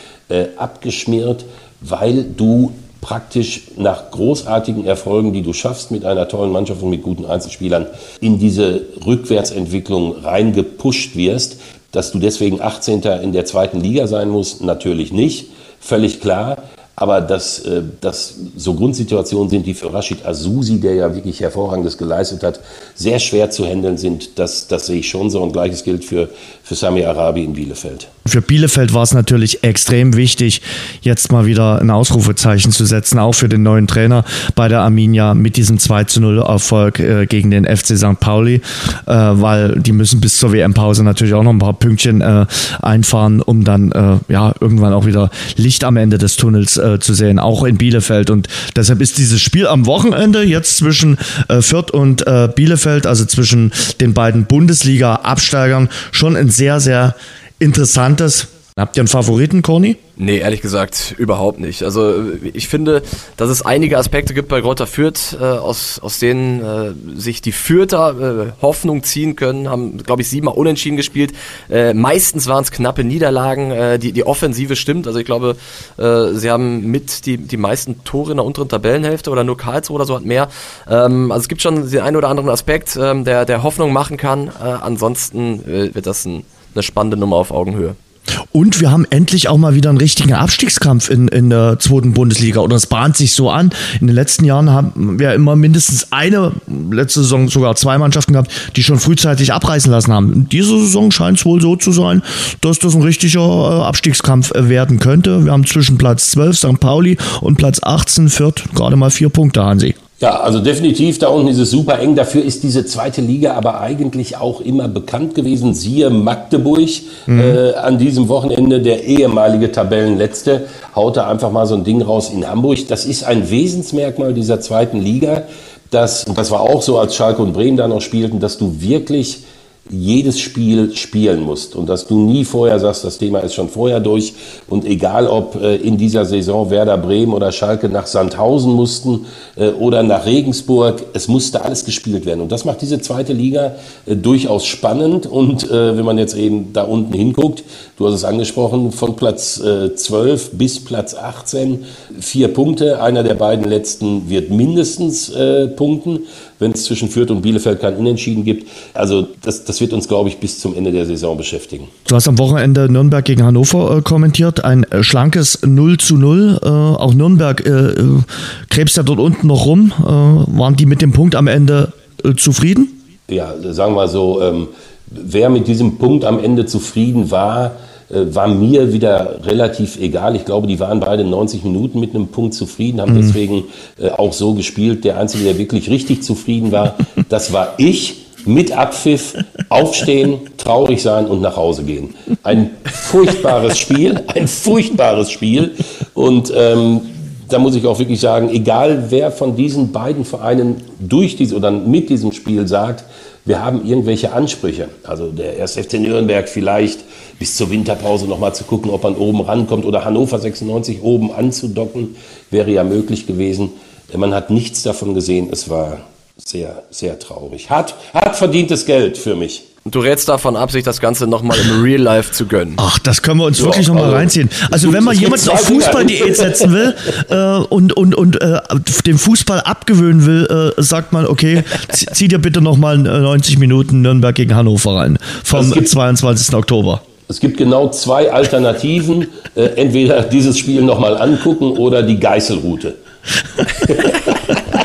abgeschmiert, weil du praktisch nach großartigen Erfolgen, die du schaffst mit einer tollen Mannschaft und mit guten Einzelspielern, in diese Rückwärtsentwicklung reingepusht wirst. Dass du deswegen 18. in der zweiten Liga sein musst, natürlich nicht, völlig klar. Aber dass, äh, dass so Grundsituationen sind, die für Rashid Azusi, der ja wirklich hervorragendes geleistet hat, sehr schwer zu handeln sind, das, das sehe ich schon so. Und gleiches gilt für, für Sami Arabi in Bielefeld. Für Bielefeld war es natürlich extrem wichtig, jetzt mal wieder ein Ausrufezeichen zu setzen, auch für den neuen Trainer bei der Arminia mit diesem 2 zu 0 Erfolg äh, gegen den FC St. Pauli, äh, weil die müssen bis zur WM-Pause natürlich auch noch ein paar Pünktchen äh, einfahren, um dann äh, ja irgendwann auch wieder Licht am Ende des Tunnels äh, zu sehen, auch in Bielefeld. Und deshalb ist dieses Spiel am Wochenende jetzt zwischen äh, Fürth und Bielefeld, also zwischen den beiden Bundesliga-Absteigern, schon ein sehr, sehr interessantes Habt ihr einen Favoriten, Corny? Nee, ehrlich gesagt, überhaupt nicht. Also ich finde, dass es einige Aspekte gibt bei Greuther Fürth, äh, aus, aus denen äh, sich die Fürther äh, Hoffnung ziehen können, haben, glaube ich, siebenmal unentschieden gespielt. Äh, meistens waren es knappe Niederlagen. Äh, die, die Offensive stimmt. Also ich glaube, äh, sie haben mit die, die meisten Tore in der unteren Tabellenhälfte oder nur Karlsruhe oder so hat mehr. Ähm, also es gibt schon den einen oder anderen Aspekt, ähm, der, der Hoffnung machen kann. Äh, ansonsten äh, wird das ein, eine spannende Nummer auf Augenhöhe. Und wir haben endlich auch mal wieder einen richtigen Abstiegskampf in, in der zweiten Bundesliga. Oder es bahnt sich so an. In den letzten Jahren haben wir immer mindestens eine, letzte Saison sogar zwei Mannschaften gehabt, die schon frühzeitig abreißen lassen haben. Diese Saison scheint es wohl so zu sein, dass das ein richtiger äh, Abstiegskampf äh, werden könnte. Wir haben zwischen Platz 12 St. Pauli und Platz 18 Fürth gerade mal vier Punkte, Hansi. Ja, also definitiv, da unten ist es super eng. Dafür ist diese zweite Liga aber eigentlich auch immer bekannt gewesen. Siehe Magdeburg mhm. äh, an diesem Wochenende, der ehemalige Tabellenletzte, haute einfach mal so ein Ding raus in Hamburg. Das ist ein Wesensmerkmal dieser zweiten Liga, dass, und das war auch so, als Schalke und Bremen da noch spielten, dass du wirklich jedes Spiel spielen musst und dass du nie vorher sagst, das Thema ist schon vorher durch und egal ob äh, in dieser Saison Werder Bremen oder Schalke nach Sandhausen mussten äh, oder nach Regensburg, es musste alles gespielt werden. Und das macht diese zweite Liga äh, durchaus spannend und wenn man jetzt eben da unten hinguckt, du hast es angesprochen, von Platz äh, 12 bis Platz 18, vier Punkte, einer der beiden letzten wird mindestens punkten, wenn es zwischen Fürth und Bielefeld kein Unentschieden gibt. Also das, das wird uns, glaube ich, bis zum Ende der Saison beschäftigen. Du hast am Wochenende Nürnberg gegen Hannover äh, kommentiert. Ein äh, schlankes 0 zu 0. Äh, auch Nürnberg äh, äh, krebst ja dort unten noch rum. Äh, waren die mit dem Punkt am Ende zufrieden? Ja, sagen wir so, ähm, wer mit diesem Punkt am Ende zufrieden war, war mir wieder relativ egal. Ich glaube, die waren beide 90 Minuten mit einem Punkt zufrieden, haben mhm. deswegen äh, auch so gespielt. Der Einzige, der wirklich richtig zufrieden war, das war ich mit Abpfiff, aufstehen, traurig sein und nach Hause gehen. Ein furchtbares Spiel, ein furchtbares Spiel. Und ähm, da muss ich auch wirklich sagen, egal wer von diesen beiden Vereinen durch diese oder mit diesem Spiel sagt, wir haben irgendwelche Ansprüche. Also der 1. FC Nürnberg vielleicht bis zur Winterpause nochmal zu gucken, ob man oben rankommt oder Hannover 96 oben anzudocken, wäre ja möglich gewesen. Man hat nichts davon gesehen. Es war sehr, sehr traurig. Hat, hat verdientes Geld für mich. Du rätst davon ab, sich das Ganze nochmal im Real Life zu gönnen. Ach, das können wir uns ja, wirklich nochmal also, reinziehen. Also wenn man jemanden auf Fußball-Diät setzen will äh, und, und, und äh, dem Fußball abgewöhnen will, äh, sagt man, okay, zieh dir bitte nochmal 90 Minuten Nürnberg gegen Hannover rein vom 22. Oktober. Es gibt genau zwei Alternativen. Äh, entweder dieses Spiel nochmal angucken oder die Geißelroute.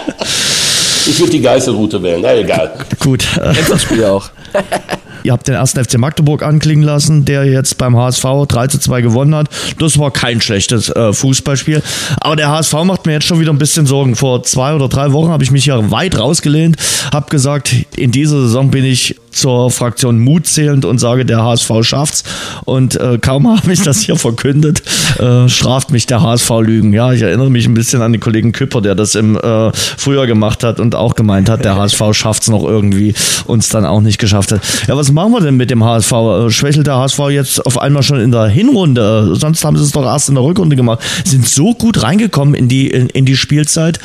ich würde die Geißelroute wählen, na egal. Gut. Das Spiel auch. Ihr habt den ersten FC Magdeburg anklingen lassen, der jetzt beim HSV 3 zu 2 gewonnen hat. Das war kein schlechtes äh, Fußballspiel. Aber der HSV macht mir jetzt schon wieder ein bisschen Sorgen. Vor zwei oder drei Wochen habe ich mich ja weit rausgelehnt, habe gesagt, in dieser Saison bin ich zur Fraktion Mut zählend und sage, der HSV schafft's. Und äh, kaum habe ich das hier verkündet, äh, straft mich der HSV Lügen. Ja, ich erinnere mich ein bisschen an den Kollegen Küpper, der das im äh, Frühjahr gemacht hat und auch gemeint hat, der HSV schafft's noch irgendwie, uns dann auch nicht geschafft hat. Ja, was machen wir denn mit dem HSV? Äh, schwächelt der HSV jetzt auf einmal schon in der Hinrunde? Sonst haben sie es doch erst in der Rückrunde gemacht. Sind so gut reingekommen in die, in, in die Spielzeit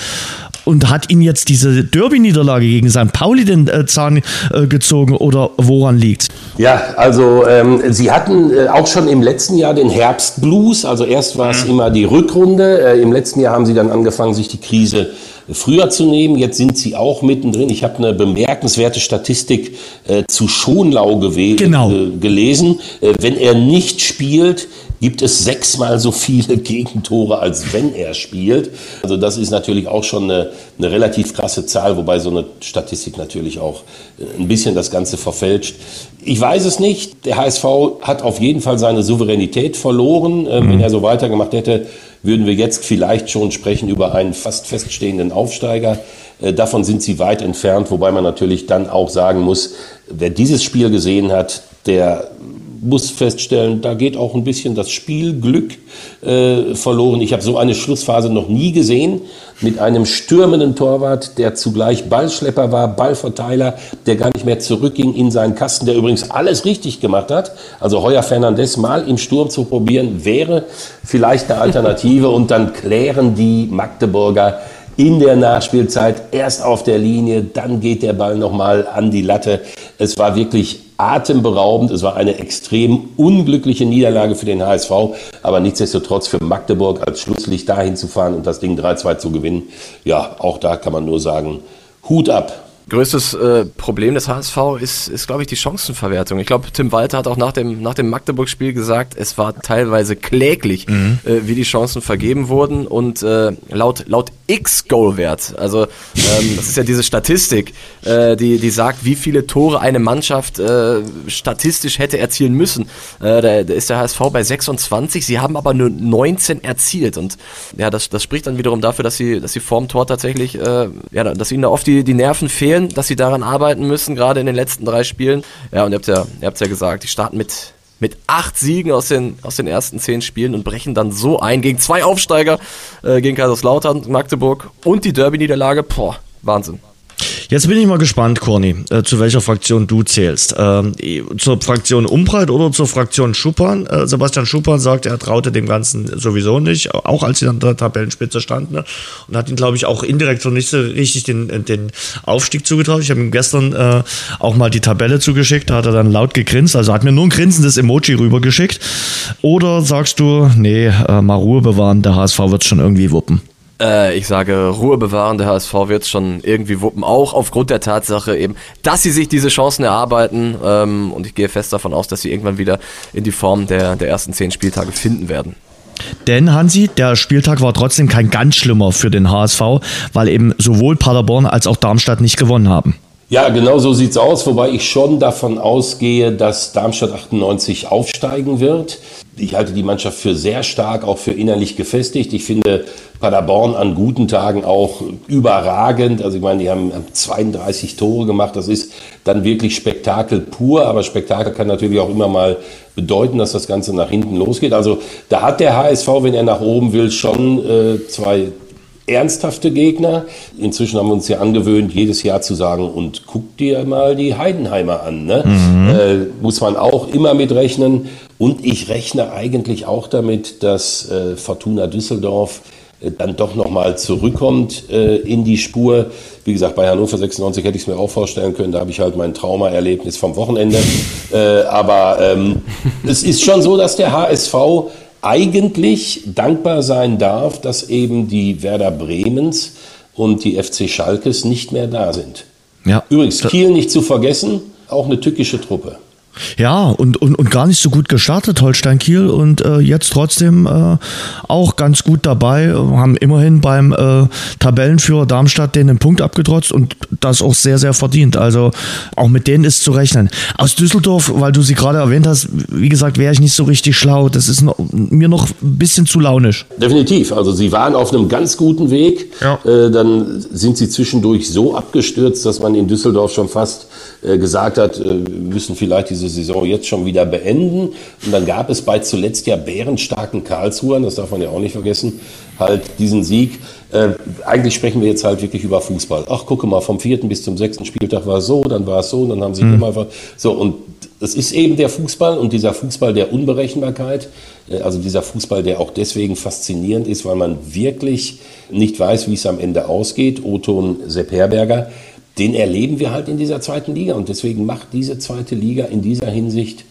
und hat ihn jetzt diese Derby-Niederlage gegen St. Pauli den äh, Zahn äh, gezogen oder woran liegt? Ja, also ähm, sie hatten äh, auch schon im letzten Jahr den Herbstblues. Also erst war es mhm. immer die Rückrunde. Äh, Im letzten Jahr haben sie dann angefangen, sich die Krise früher zu nehmen. Jetzt sind sie auch mittendrin. Ich habe eine bemerkenswerte Statistik äh, zu Schonlau genau. äh, gelesen. Äh, wenn er nicht spielt, gibt es sechsmal so viele Gegentore, als wenn er spielt. Also das ist natürlich auch schon eine, eine relativ krasse Zahl, wobei so eine Statistik natürlich auch äh, ein bisschen das Ganze verfälscht. Ich weiß es nicht. Der HSV hat auf jeden Fall seine Souveränität verloren. Ähm, mhm. Wenn er so weitergemacht hätte, würden wir jetzt vielleicht schon sprechen über einen fast feststehenden Aufsteiger. Äh, davon sind sie weit entfernt, wobei man natürlich dann auch sagen muss, wer dieses Spiel gesehen hat, der muss feststellen, da geht auch ein bisschen das Spielglück äh, verloren. Ich habe so eine Schlussphase noch nie gesehen mit einem stürmenden Torwart, der zugleich Ballschlepper war, Ballverteiler, der gar nicht mehr zurückging in seinen Kasten, der übrigens alles richtig gemacht hat. Also Heuer Fernandes mal im Sturm zu probieren, wäre vielleicht eine Alternative und dann klären die Magdeburger in der Nachspielzeit erst auf der Linie, dann geht der Ball nochmal an die Latte. Es war wirklich atemberaubend. Es war eine extrem unglückliche Niederlage für den HSV, aber nichtsdestotrotz für Magdeburg als Schlusslicht dahin zu fahren und das Ding 3-2 zu gewinnen. Ja, auch da kann man nur sagen, Hut ab. Größtes äh, Problem des HSV ist, ist glaube ich, die Chancenverwertung. Ich glaube, Tim Walter hat auch nach dem, nach dem Magdeburg-Spiel gesagt, es war teilweise kläglich, mhm. äh, wie die Chancen vergeben wurden. Und äh, laut, laut X-Goal-Wert, also ähm, das ist ja diese Statistik, äh, die, die sagt, wie viele Tore eine Mannschaft äh, statistisch hätte erzielen müssen. Äh, da, da ist der HSV bei 26, sie haben aber nur 19 erzielt. Und ja, das, das spricht dann wiederum dafür, dass sie, dass sie vorm Tor tatsächlich, ja, dass ihnen da oft die, die Nerven fehlen fehlen, dass sie daran arbeiten müssen, gerade in den letzten drei Spielen. Ja, und ihr habt ja, ihr habt ja gesagt, die starten mit, mit acht Siegen aus den, aus den ersten zehn Spielen und brechen dann so ein gegen zwei Aufsteiger, äh, gegen Kaiserslautern, Magdeburg und die Derby-Niederlage. Boah, Wahnsinn. Jetzt bin ich mal gespannt, Corny, äh, zu welcher Fraktion du zählst. Ähm, zur Fraktion Umbreit oder zur Fraktion Schuppan? Äh, Sebastian Schuppan sagt, er traute dem Ganzen sowieso nicht, auch als sie an der Tabellenspitze standen. Ne? Und hat ihn, glaube ich, auch indirekt so nicht so richtig den, den Aufstieg zugetraut. Ich habe ihm gestern äh, auch mal die Tabelle zugeschickt, da hat er dann laut gegrinst, also hat mir nur ein grinsendes Emoji rübergeschickt. Oder sagst du, nee, äh, mal Ruhe bewahren, der HSV wird schon irgendwie wuppen? Äh, ich sage, Ruhe bewahren, der HSV wird schon irgendwie wuppen, auch aufgrund der Tatsache eben, dass sie sich diese Chancen erarbeiten ähm, und ich gehe fest davon aus, dass sie irgendwann wieder in die Form der, der ersten zehn Spieltage finden werden. Denn Hansi, der Spieltag war trotzdem kein ganz schlimmer für den HSV, weil eben sowohl Paderborn als auch Darmstadt nicht gewonnen haben. Ja, genau so sieht's aus, wobei ich schon davon ausgehe, dass Darmstadt 98 aufsteigen wird. Ich halte die Mannschaft für sehr stark, auch für innerlich gefestigt. Ich finde Paderborn an guten Tagen auch überragend. Also ich meine, die haben 32 Tore gemacht. Das ist dann wirklich Spektakel pur. Aber Spektakel kann natürlich auch immer mal bedeuten, dass das Ganze nach hinten losgeht. Also da hat der HSV, wenn er nach oben will, schon äh, zwei ernsthafte Gegner. Inzwischen haben wir uns ja angewöhnt, jedes Jahr zu sagen, und guck dir mal die Heidenheimer an. Ne? Mhm. Äh, muss man auch immer mitrechnen. Und ich rechne eigentlich auch damit, dass äh, Fortuna Düsseldorf äh, dann doch nochmal zurückkommt äh, in die Spur. Wie gesagt, bei Hannover 96 hätte ich es mir auch vorstellen können. Da habe ich halt mein Traumaerlebnis vom Wochenende. Äh, aber ähm, es ist schon so, dass der HSV eigentlich dankbar sein darf, dass eben die Werder Bremens und die FC Schalkes nicht mehr da sind. Ja. Übrigens, Kiel nicht zu vergessen, auch eine tückische Truppe. Ja, und, und, und gar nicht so gut gestartet, Holstein Kiel, und äh, jetzt trotzdem äh, auch ganz gut dabei, haben immerhin beim äh, Tabellenführer Darmstadt den Punkt abgetrotzt und das auch sehr, sehr verdient. Also auch mit denen ist zu rechnen. Aus Düsseldorf, weil du sie gerade erwähnt hast, wie gesagt, wäre ich nicht so richtig schlau. Das ist noch, mir noch ein bisschen zu launisch. Definitiv. Also sie waren auf einem ganz guten Weg. Ja. Äh, dann sind sie zwischendurch so abgestürzt, dass man in Düsseldorf schon fast gesagt hat, äh, wir müssen vielleicht diese Saison jetzt schon wieder beenden. Und dann gab es bei zuletzt ja bärenstarken Karlsruhern, das darf man ja auch nicht vergessen, halt diesen Sieg. Äh, eigentlich sprechen wir jetzt halt wirklich über Fußball. Ach, gucke mal, vom vierten bis zum sechsten Spieltag war es so, dann war es so, dann haben sie mhm. immer so und es ist eben der Fußball und dieser Fußball der Unberechenbarkeit, also dieser Fußball, der auch deswegen faszinierend ist, weil man wirklich nicht weiß, wie es am Ende ausgeht. Oton Sepp Herberger den erleben wir halt in dieser zweiten Liga. Und deswegen macht diese zweite Liga in dieser Hinsicht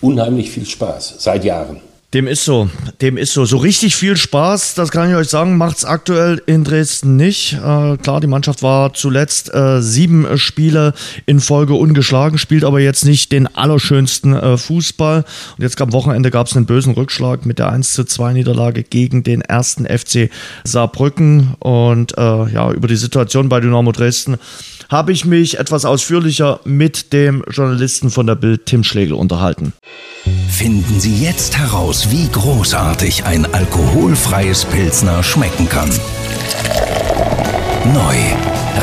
unheimlich viel Spaß, seit Jahren. Dem ist so, dem ist so. So richtig viel Spaß, das kann ich euch sagen, macht es aktuell in Dresden nicht. Äh, klar, die Mannschaft war zuletzt äh, sieben Spiele in Folge ungeschlagen, spielt aber jetzt nicht den allerschönsten äh, Fußball. Und jetzt am Wochenende gab es einen bösen Rückschlag mit der 1 zu 2 Niederlage gegen den ersten FC Saarbrücken. Und äh, ja, über die Situation bei Dynamo Dresden habe ich mich etwas ausführlicher mit dem Journalisten von der Bild Tim Schlegel unterhalten. Finden Sie jetzt heraus, wie großartig ein alkoholfreies Pilsner schmecken kann. Neu.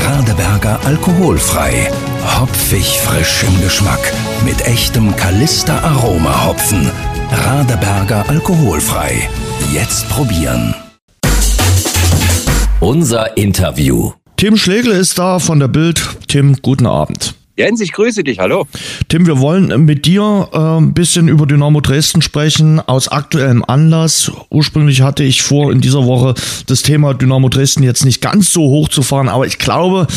Radeberger alkoholfrei. Hopfig frisch im Geschmack Mit echtem Kalister Aroma Hopfen. Radeberger alkoholfrei. Jetzt probieren. Unser Interview. Tim Schlegel ist da von der Bild. Tim, guten Abend. Jens, ich grüße dich, hallo. Tim, wir wollen mit dir äh, ein bisschen über Dynamo Dresden sprechen, aus aktuellem Anlass. Ursprünglich hatte ich vor, in dieser Woche das Thema Dynamo Dresden jetzt nicht ganz so hoch zu fahren, aber ich glaube,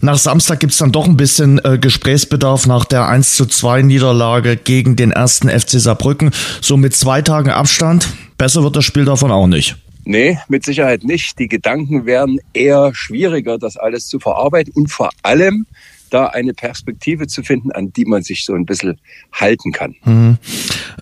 nach Samstag gibt's dann doch ein bisschen äh, Gesprächsbedarf nach der 1 zu 2 Niederlage gegen den ersten FC Saarbrücken. So mit zwei Tagen Abstand. Besser wird das Spiel davon auch nicht. Nee, mit Sicherheit nicht. Die Gedanken werden eher schwieriger, das alles zu verarbeiten und vor allem da eine Perspektive zu finden, an die man sich so ein bisschen halten kann. Mhm.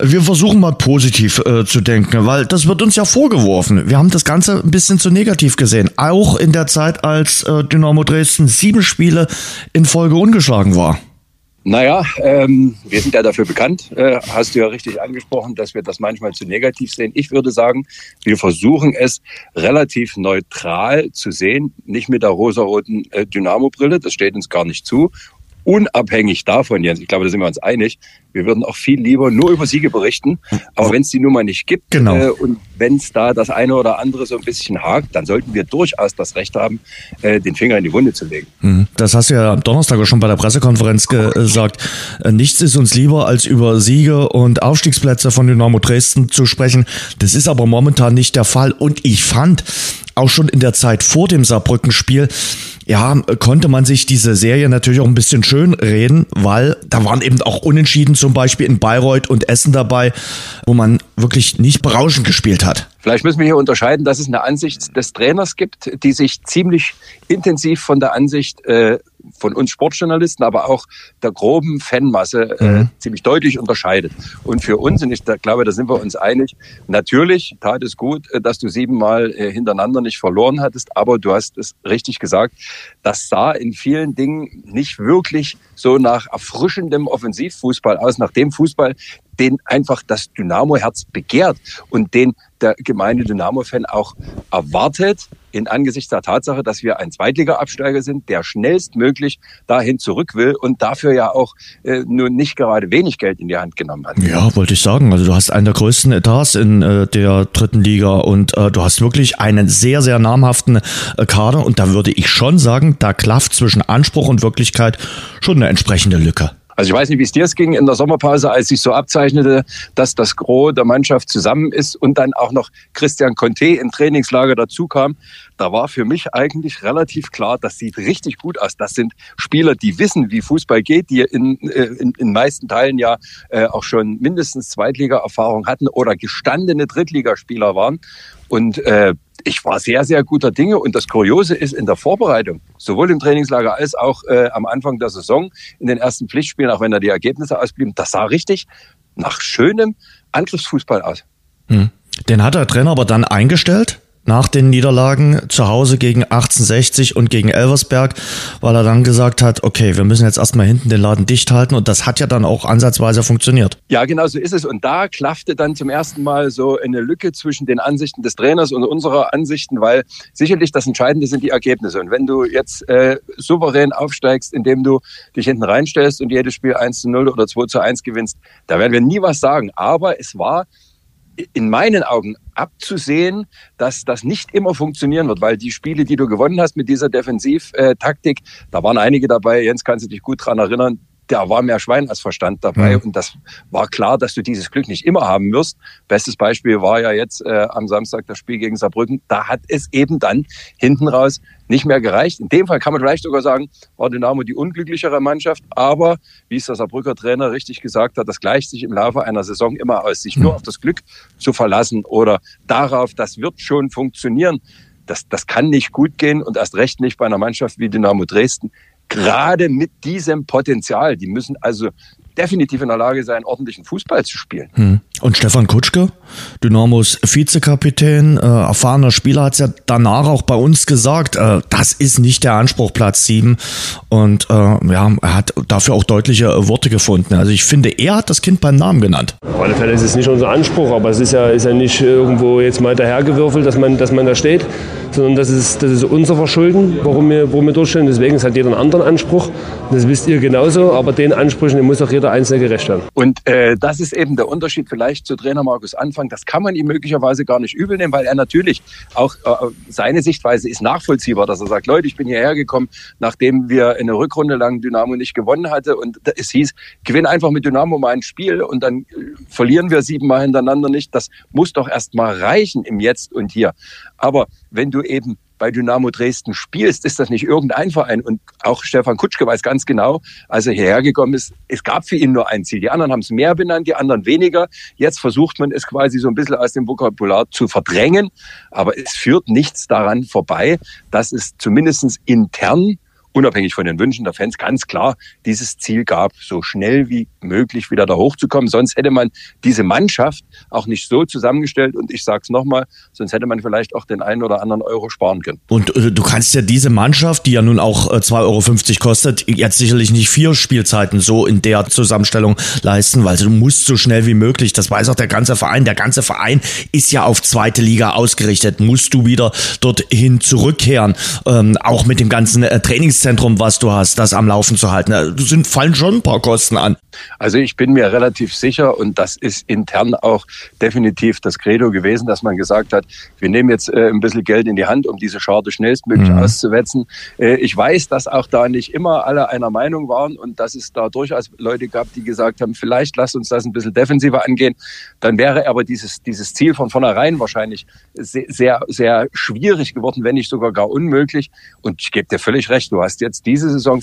Wir versuchen mal positiv äh, zu denken, weil das wird uns ja vorgeworfen. Wir haben das Ganze ein bisschen zu negativ gesehen. Auch in der Zeit, als äh, Dynamo Dresden sieben Spiele in Folge ungeschlagen war. Naja, ähm, wir sind ja dafür bekannt, äh, hast du ja richtig angesprochen, dass wir das manchmal zu negativ sehen. Ich würde sagen, wir versuchen es relativ neutral zu sehen, nicht mit der rosaroten äh, Dynamo-Brille, das steht uns gar nicht zu unabhängig davon, Jens, ich glaube, da sind wir uns einig, wir würden auch viel lieber nur über Siege berichten. Aber wenn es die Nummer nicht gibt genau. äh, und wenn es da das eine oder andere so ein bisschen hakt, dann sollten wir durchaus das Recht haben, äh, den Finger in die Wunde zu legen. Mhm. Das hast du ja am Donnerstag auch schon bei der Pressekonferenz gesagt. Äh, nichts ist uns lieber, als über Siege und Aufstiegsplätze von Dynamo Dresden zu sprechen. Das ist aber momentan nicht der Fall. Und ich fand, auch schon in der Zeit vor dem Saarbrücken-Spiel, ja, konnte man sich diese Serie natürlich auch ein bisschen schön reden, weil da waren eben auch Unentschieden zum Beispiel in Bayreuth und Essen dabei, wo man wirklich nicht berauschend gespielt hat. Vielleicht müssen wir hier unterscheiden, dass es eine Ansicht des Trainers gibt, die sich ziemlich intensiv von der Ansicht äh, von uns Sportjournalisten, aber auch der groben Fanmasse äh, mhm. ziemlich deutlich unterscheidet. Und für uns, und ich da, glaube, da sind wir uns einig, natürlich tat es gut, äh, dass du siebenmal äh, hintereinander nicht verloren hattest, aber du hast es richtig gesagt, das sah in vielen Dingen nicht wirklich so nach erfrischendem Offensivfußball aus, nach dem Fußball, den einfach das Dynamo-Herz begehrt und den der gemeine Dynamo-Fan auch erwartet, in Angesichts der Tatsache, dass wir ein Zweitliga-Absteiger sind, der schnellstmöglich dahin zurück will und dafür ja auch äh, nur nicht gerade wenig Geld in die Hand genommen hat. Ja, wollte ich sagen. Also du hast einen der größten Etats in äh, der dritten Liga und äh, du hast wirklich einen sehr, sehr namhaften äh, Kader und da würde ich schon sagen, da klafft zwischen Anspruch und Wirklichkeit schon eine entsprechende Lücke. Also ich weiß nicht, wie es dir ging in der Sommerpause, als sich so abzeichnete, dass das Gros der Mannschaft zusammen ist und dann auch noch Christian Conte im Trainingslager dazu kam. Da war für mich eigentlich relativ klar, das sieht richtig gut aus. Das sind Spieler, die wissen, wie Fußball geht, die in, äh, in, in meisten Teilen ja äh, auch schon mindestens Zweitliga-Erfahrung hatten oder gestandene Drittligaspieler waren. Und äh, ich war sehr, sehr guter Dinge. Und das Kuriose ist in der Vorbereitung, sowohl im Trainingslager als auch äh, am Anfang der Saison, in den ersten Pflichtspielen, auch wenn da die Ergebnisse ausblieben, das sah richtig nach schönem Angriffsfußball aus. Hm. Den hat der Trainer aber dann eingestellt? Nach den Niederlagen zu Hause gegen 1860 und gegen Elversberg, weil er dann gesagt hat, okay, wir müssen jetzt erstmal hinten den Laden dicht halten. Und das hat ja dann auch ansatzweise funktioniert. Ja, genau so ist es. Und da klaffte dann zum ersten Mal so eine Lücke zwischen den Ansichten des Trainers und unserer Ansichten, weil sicherlich das Entscheidende sind die Ergebnisse. Und wenn du jetzt äh, souverän aufsteigst, indem du dich hinten reinstellst und jedes Spiel 1 zu 0 oder 2 zu 1 gewinnst, da werden wir nie was sagen, aber es war in meinen Augen abzusehen, dass das nicht immer funktionieren wird, weil die Spiele, die du gewonnen hast mit dieser Defensivtaktik, da waren einige dabei, Jens kannst du dich gut dran erinnern, da war mehr Schwein als Verstand dabei. Mhm. Und das war klar, dass du dieses Glück nicht immer haben wirst. Bestes Beispiel war ja jetzt äh, am Samstag das Spiel gegen Saarbrücken. Da hat es eben dann hinten raus nicht mehr gereicht. In dem Fall kann man vielleicht sogar sagen, war Dynamo die unglücklichere Mannschaft. Aber wie es der Saarbrücker Trainer richtig gesagt hat, das gleicht sich im Laufe einer Saison immer aus. Sich nur mhm. auf das Glück zu verlassen oder darauf, das wird schon funktionieren. Das, das kann nicht gut gehen und erst recht nicht bei einer Mannschaft wie Dynamo Dresden, gerade mit diesem Potenzial. Die müssen also definitiv in der Lage sein, ordentlichen Fußball zu spielen. Hm. Und Stefan Kutschke, Dynamos Vizekapitän, äh, erfahrener Spieler, hat es ja danach auch bei uns gesagt, äh, das ist nicht der Anspruch Platz 7. Und äh, ja, er hat dafür auch deutliche Worte gefunden. Also ich finde, er hat das Kind beim Namen genannt. Auf alle Fälle ist es nicht unser Anspruch, aber es ist ja, ist ja nicht irgendwo jetzt mal dahergewürfelt, dass man, dass man da steht, sondern das ist, das ist unser Verschulden, warum wir, warum wir durchstehen. Deswegen hat jeder einen anderen Anspruch. Das wisst ihr genauso, aber den Ansprüchen den muss auch jeder Einzelne gerecht werden. Und äh, das ist eben der Unterschied vielleicht zu Trainer Markus Anfang. Das kann man ihm möglicherweise gar nicht übel nehmen, weil er natürlich auch äh, seine Sichtweise ist nachvollziehbar, dass er sagt, Leute, ich bin hierher gekommen, nachdem wir eine Rückrunde lang Dynamo nicht gewonnen hatte und es hieß, gewinn einfach mit Dynamo mal ein Spiel und dann äh, verlieren wir siebenmal hintereinander nicht. Das muss doch erst mal reichen im Jetzt und hier. Aber wenn du eben bei Dynamo Dresden spielst, ist das nicht irgendein Verein. Und auch Stefan Kutschke weiß ganz genau, als er hierher gekommen ist, es gab für ihn nur ein Ziel. Die anderen haben es mehr benannt, die anderen weniger. Jetzt versucht man es quasi so ein bisschen aus dem Vokabular zu verdrängen. Aber es führt nichts daran vorbei, dass es zumindest intern unabhängig von den Wünschen der Fans ganz klar dieses Ziel gab, so schnell wie möglich wieder da hochzukommen. Sonst hätte man diese Mannschaft auch nicht so zusammengestellt. Und ich sage es nochmal, sonst hätte man vielleicht auch den einen oder anderen Euro sparen können. Und äh, du kannst ja diese Mannschaft, die ja nun auch äh, 2,50 Euro kostet, jetzt sicherlich nicht vier Spielzeiten so in der Zusammenstellung leisten, weil du musst so schnell wie möglich, das weiß auch der ganze Verein, der ganze Verein ist ja auf zweite Liga ausgerichtet, musst du wieder dorthin zurückkehren, ähm, auch mit dem ganzen äh, Trainings Trainingszentrum, was du hast, das am Laufen zu halten. Da sind, fallen schon ein paar Kosten an. Also ich bin mir relativ sicher und das ist intern auch definitiv das Credo gewesen, dass man gesagt hat, wir nehmen jetzt äh, ein bisschen Geld in die Hand, um diese Scharte schnellstmöglich mhm. auszuwetzen. Äh, ich weiß, dass auch da nicht immer alle einer Meinung waren und dass es da durchaus Leute gab, die gesagt haben, vielleicht lasst uns das ein bisschen defensiver angehen. Dann wäre aber dieses, dieses Ziel von vornherein wahrscheinlich sehr, sehr, sehr schwierig geworden, wenn nicht sogar gar unmöglich. Und ich gebe dir völlig recht, du hast hast jetzt diese Saison,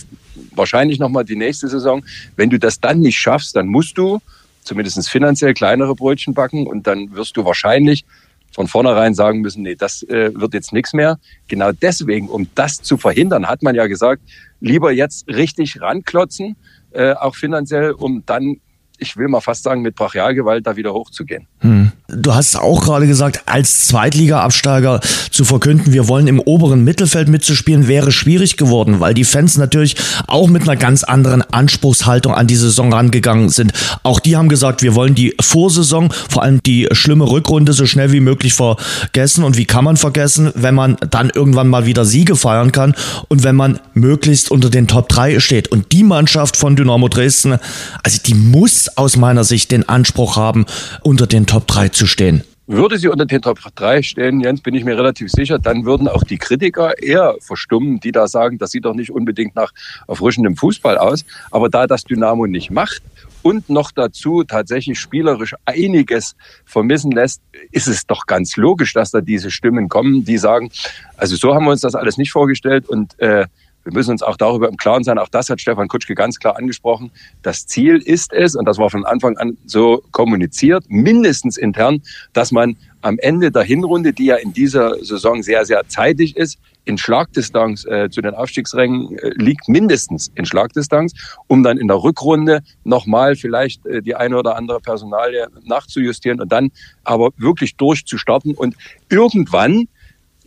wahrscheinlich nochmal die nächste Saison. Wenn du das dann nicht schaffst, dann musst du zumindest finanziell kleinere Brötchen backen und dann wirst du wahrscheinlich von vornherein sagen müssen, nee, das äh, wird jetzt nichts mehr. Genau deswegen, um das zu verhindern, hat man ja gesagt, lieber jetzt richtig ranklotzen, äh, auch finanziell, um dann ich will mal fast sagen, mit Brachialgewalt da wieder hochzugehen. Hm. Du hast auch gerade gesagt, als Zweitliga-Absteiger zu verkünden, wir wollen im oberen Mittelfeld mitzuspielen, wäre schwierig geworden, weil die Fans natürlich auch mit einer ganz anderen Anspruchshaltung an die Saison rangegangen sind. Auch die haben gesagt, wir wollen die Vorsaison, vor allem die schlimme Rückrunde, so schnell wie möglich vergessen. Und wie kann man vergessen, wenn man dann irgendwann mal wieder Siege feiern kann und wenn man möglichst unter den Top 3 steht. Und die Mannschaft von Dynamo Dresden, also die muss aus meiner Sicht den Anspruch haben, unter den Top 3 zu stehen. Würde sie unter den Top 3 stehen, Jens, bin ich mir relativ sicher, dann würden auch die Kritiker eher verstummen, die da sagen, das sieht doch nicht unbedingt nach erfrischendem Fußball aus. Aber da das Dynamo nicht macht und noch dazu tatsächlich spielerisch einiges vermissen lässt, ist es doch ganz logisch, dass da diese Stimmen kommen, die sagen, also so haben wir uns das alles nicht vorgestellt und äh, wir müssen uns auch darüber im Klaren sein, auch das hat Stefan Kutschke ganz klar angesprochen. Das Ziel ist es, und das war von Anfang an so kommuniziert, mindestens intern, dass man am Ende der Hinrunde, die ja in dieser Saison sehr, sehr zeitig ist, in Schlagdistanz äh, zu den Aufstiegsrängen äh, liegt, mindestens in Schlagdistanz, um dann in der Rückrunde nochmal vielleicht äh, die eine oder andere Personalie nachzujustieren und dann aber wirklich durchzustarten und irgendwann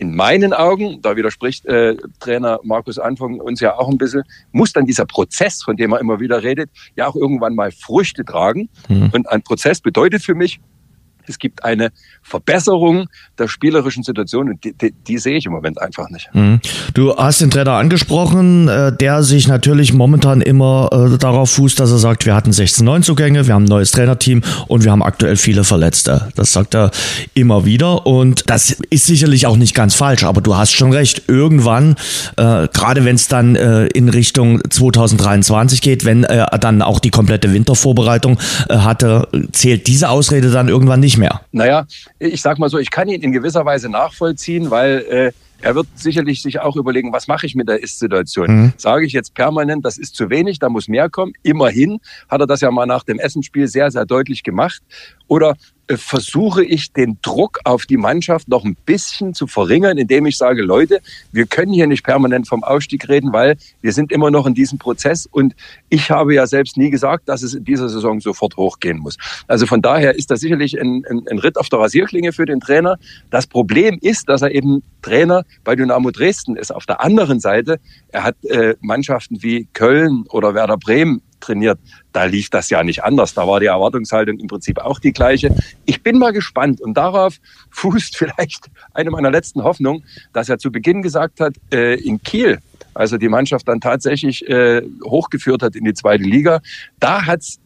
in meinen Augen, da widerspricht äh, Trainer Markus Anfang uns ja auch ein bisschen, muss dann dieser Prozess, von dem er immer wieder redet, ja auch irgendwann mal Früchte tragen. Mhm. Und ein Prozess bedeutet für mich, es gibt eine Verbesserung der spielerischen Situation und die, die, die sehe ich im Moment einfach nicht. Mhm. Du hast den Trainer angesprochen, äh, der sich natürlich momentan immer äh, darauf fußt, dass er sagt, wir hatten 16 Neuzugänge, wir haben ein neues Trainerteam und wir haben aktuell viele Verletzte. Das sagt er immer wieder und das ist sicherlich auch nicht ganz falsch, aber du hast schon recht. Irgendwann, äh, gerade wenn es dann in Richtung 2023 geht, wenn er dann auch die komplette Wintervorbereitung hatte, zählt diese Ausrede dann irgendwann nicht mehr. Naja, ich sag mal so, ich kann ihn in gewisser Weise nachvollziehen, weil äh, er wird sicherlich sich auch überlegen, was mache ich mit der Ist-Situation? Mhm. Sage ich jetzt permanent, das ist zu wenig, da muss mehr kommen. Immerhin hat er das ja mal nach dem Essenspiel sehr, sehr deutlich gemacht. Oder äh, versuche ich den Druck auf die Mannschaft noch ein bisschen zu verringern, indem ich sage, Leute, wir können hier nicht permanent vom Aufstieg reden, weil wir sind immer noch in diesem Prozess und ich habe ja selbst nie gesagt, dass es in dieser Saison sofort hochgehen muss. Also von daher ist das sicherlich ein, ein, ein Ritt auf der Rasierklinge für den Trainer. Das Problem ist, dass er eben Trainer bei Dynamo Dresden ist. Auf der anderen Seite, er hat äh, Mannschaften wie Köln oder Werder Bremen trainiert. Da lief das ja nicht anders. Da war die Erwartungshaltung im Prinzip auch die gleiche. Ich bin mal gespannt und darauf fußt vielleicht eine meiner letzten Hoffnungen, dass er zu Beginn gesagt hat, äh, in Kiel, also die Mannschaft dann tatsächlich äh, hochgeführt hat in die zweite Liga, da hat's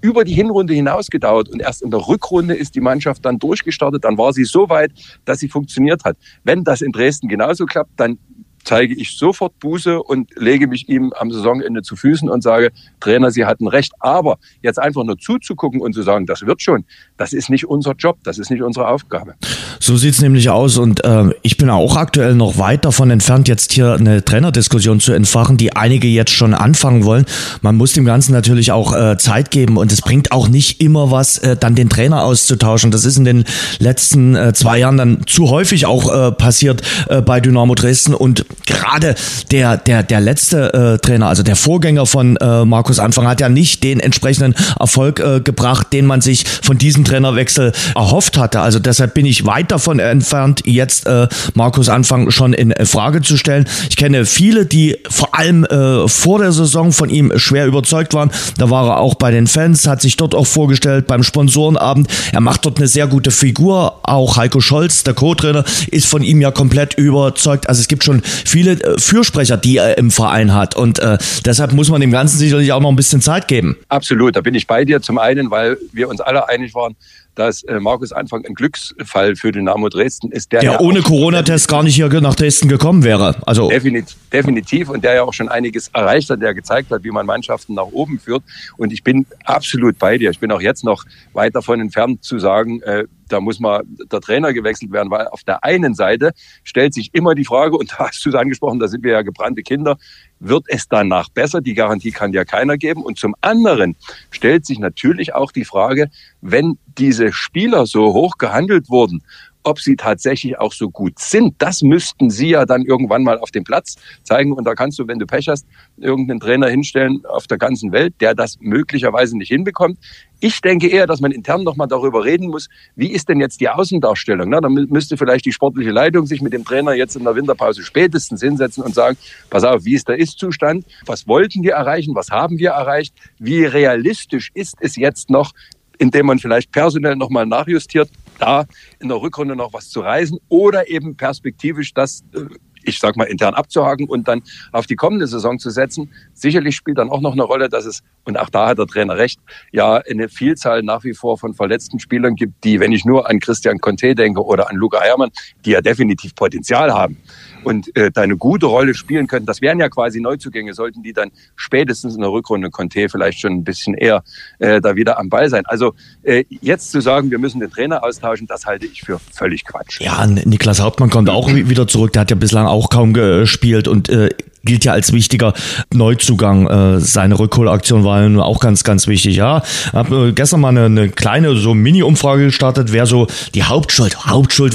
über die Hinrunde hinaus gedauert und erst in der Rückrunde ist die Mannschaft dann durchgestartet. Dann war sie so weit, dass sie funktioniert hat. Wenn das in Dresden genauso klappt, dann zeige ich sofort Buße und lege mich ihm am Saisonende zu Füßen und sage, Trainer, Sie hatten recht. Aber jetzt einfach nur zuzugucken und zu sagen, das wird schon, das ist nicht unser Job, das ist nicht unsere Aufgabe. So sieht's nämlich aus und äh, ich bin auch aktuell noch weit davon entfernt, jetzt hier eine Trainerdiskussion zu entfachen, die einige jetzt schon anfangen wollen. Man muss dem Ganzen natürlich auch äh, Zeit geben und es bringt auch nicht immer was, äh, dann den Trainer auszutauschen. Das ist in den letzten äh, zwei Jahren dann zu häufig auch äh, passiert äh, bei Dynamo Dresden und gerade der, der, der letzte äh, Trainer, also der Vorgänger von äh, Markus Anfang, hat ja nicht den entsprechenden Erfolg äh, gebracht, den man sich von diesem Trainerwechsel erhofft hatte. Also deshalb bin ich weit davon entfernt, jetzt äh, Markus Anfang schon in Frage zu stellen. Ich kenne viele, die vor allem äh, vor der Saison von ihm schwer überzeugt waren. Da war er auch bei den Fans, hat sich dort auch vorgestellt beim Sponsorenabend. Er macht dort eine sehr gute Figur. Auch Heiko Scholz, der Co-Trainer, ist von ihm ja komplett überzeugt. Also es gibt schon viele äh, Fürsprecher, die er im Verein hat. Und äh, deshalb muss man dem Ganzen sicherlich auch noch ein bisschen Zeit geben. Absolut, da bin ich bei dir. Zum einen, weil wir uns alle einig waren, dass äh, Markus Anfang ein Glücksfall für Dynamo Dresden ist. Der, der ja ohne Corona-Test gar nicht hier nach Dresden gekommen wäre. Also definitiv, definitiv und der ja auch schon einiges erreicht hat, der gezeigt hat, wie man Mannschaften nach oben führt. Und ich bin absolut bei dir. Ich bin auch jetzt noch weit davon entfernt zu sagen, äh, da muss mal der Trainer gewechselt werden, weil auf der einen Seite stellt sich immer die Frage, und da hast du es angesprochen, da sind wir ja gebrannte Kinder, wird es danach besser? Die Garantie kann ja keiner geben. Und zum anderen stellt sich natürlich auch die Frage, wenn diese Spieler so hoch gehandelt wurden ob sie tatsächlich auch so gut sind, das müssten sie ja dann irgendwann mal auf dem Platz zeigen. Und da kannst du, wenn du Pech hast, irgendeinen Trainer hinstellen auf der ganzen Welt, der das möglicherweise nicht hinbekommt. Ich denke eher, dass man intern nochmal darüber reden muss, wie ist denn jetzt die Außendarstellung? Na, da müsste vielleicht die sportliche Leitung sich mit dem Trainer jetzt in der Winterpause spätestens hinsetzen und sagen, pass auf, wie ist der Ist-Zustand? Was wollten wir erreichen? Was haben wir erreicht? Wie realistisch ist es jetzt noch, indem man vielleicht personell nochmal nachjustiert, da in der Rückrunde noch was zu reisen oder eben perspektivisch das äh, ich sag mal, intern abzuhaken und dann auf die kommende Saison zu setzen. Sicherlich spielt dann auch noch eine Rolle, dass es, und auch da hat der Trainer recht, ja eine Vielzahl nach wie vor von verletzten Spielern gibt, die, wenn ich nur an Christian Conte denke oder an Luca Eiermann, die ja definitiv Potenzial haben und äh, da eine gute Rolle spielen könnten. Das wären ja quasi Neuzugänge, sollten die dann spätestens in der Rückrunde Conte vielleicht schon ein bisschen eher äh, da wieder am Ball sein. Also äh, jetzt zu sagen, wir müssen den Trainer austauschen, das halte ich für völlig Quatsch. Ja, Niklas Hauptmann kommt auch wieder zurück. Der hat ja bislang auch kaum gespielt und äh, gilt ja als wichtiger Neuzugang. Äh, seine Rückholaktion war auch ganz, ganz wichtig. Ja, hab äh, gestern mal eine, eine kleine so Mini-Umfrage gestartet, wer so die Hauptschuld, Hauptschuld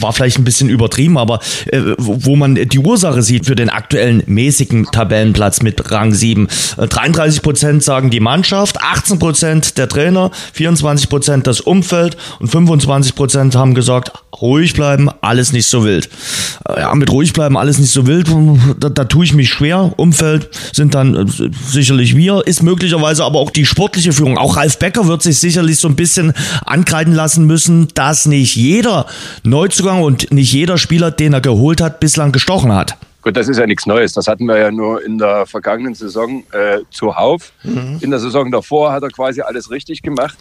war vielleicht ein bisschen übertrieben, aber äh, wo man die Ursache sieht für den aktuellen mäßigen Tabellenplatz mit Rang 7. 33 Prozent sagen die Mannschaft, 18 Prozent der Trainer, 24 Prozent das Umfeld und 25 Prozent haben gesagt, ruhig bleiben, alles nicht so wild. Ja, mit ruhig bleiben, alles nicht so wild, da, da tue ich mich schwer. Umfeld sind dann äh, sicherlich wir, ist möglicherweise aber auch die sportliche Führung. Auch Ralf Becker wird sich sicherlich so ein bisschen ankreiden lassen müssen, dass nicht jeder Neuzugang und nicht jeder Spieler, den er geholt hat, bislang gestochen hat. Gut, das ist ja nichts Neues. Das hatten wir ja nur in der vergangenen Saison äh, zuhauf. Mhm. In der Saison davor hat er quasi alles richtig gemacht.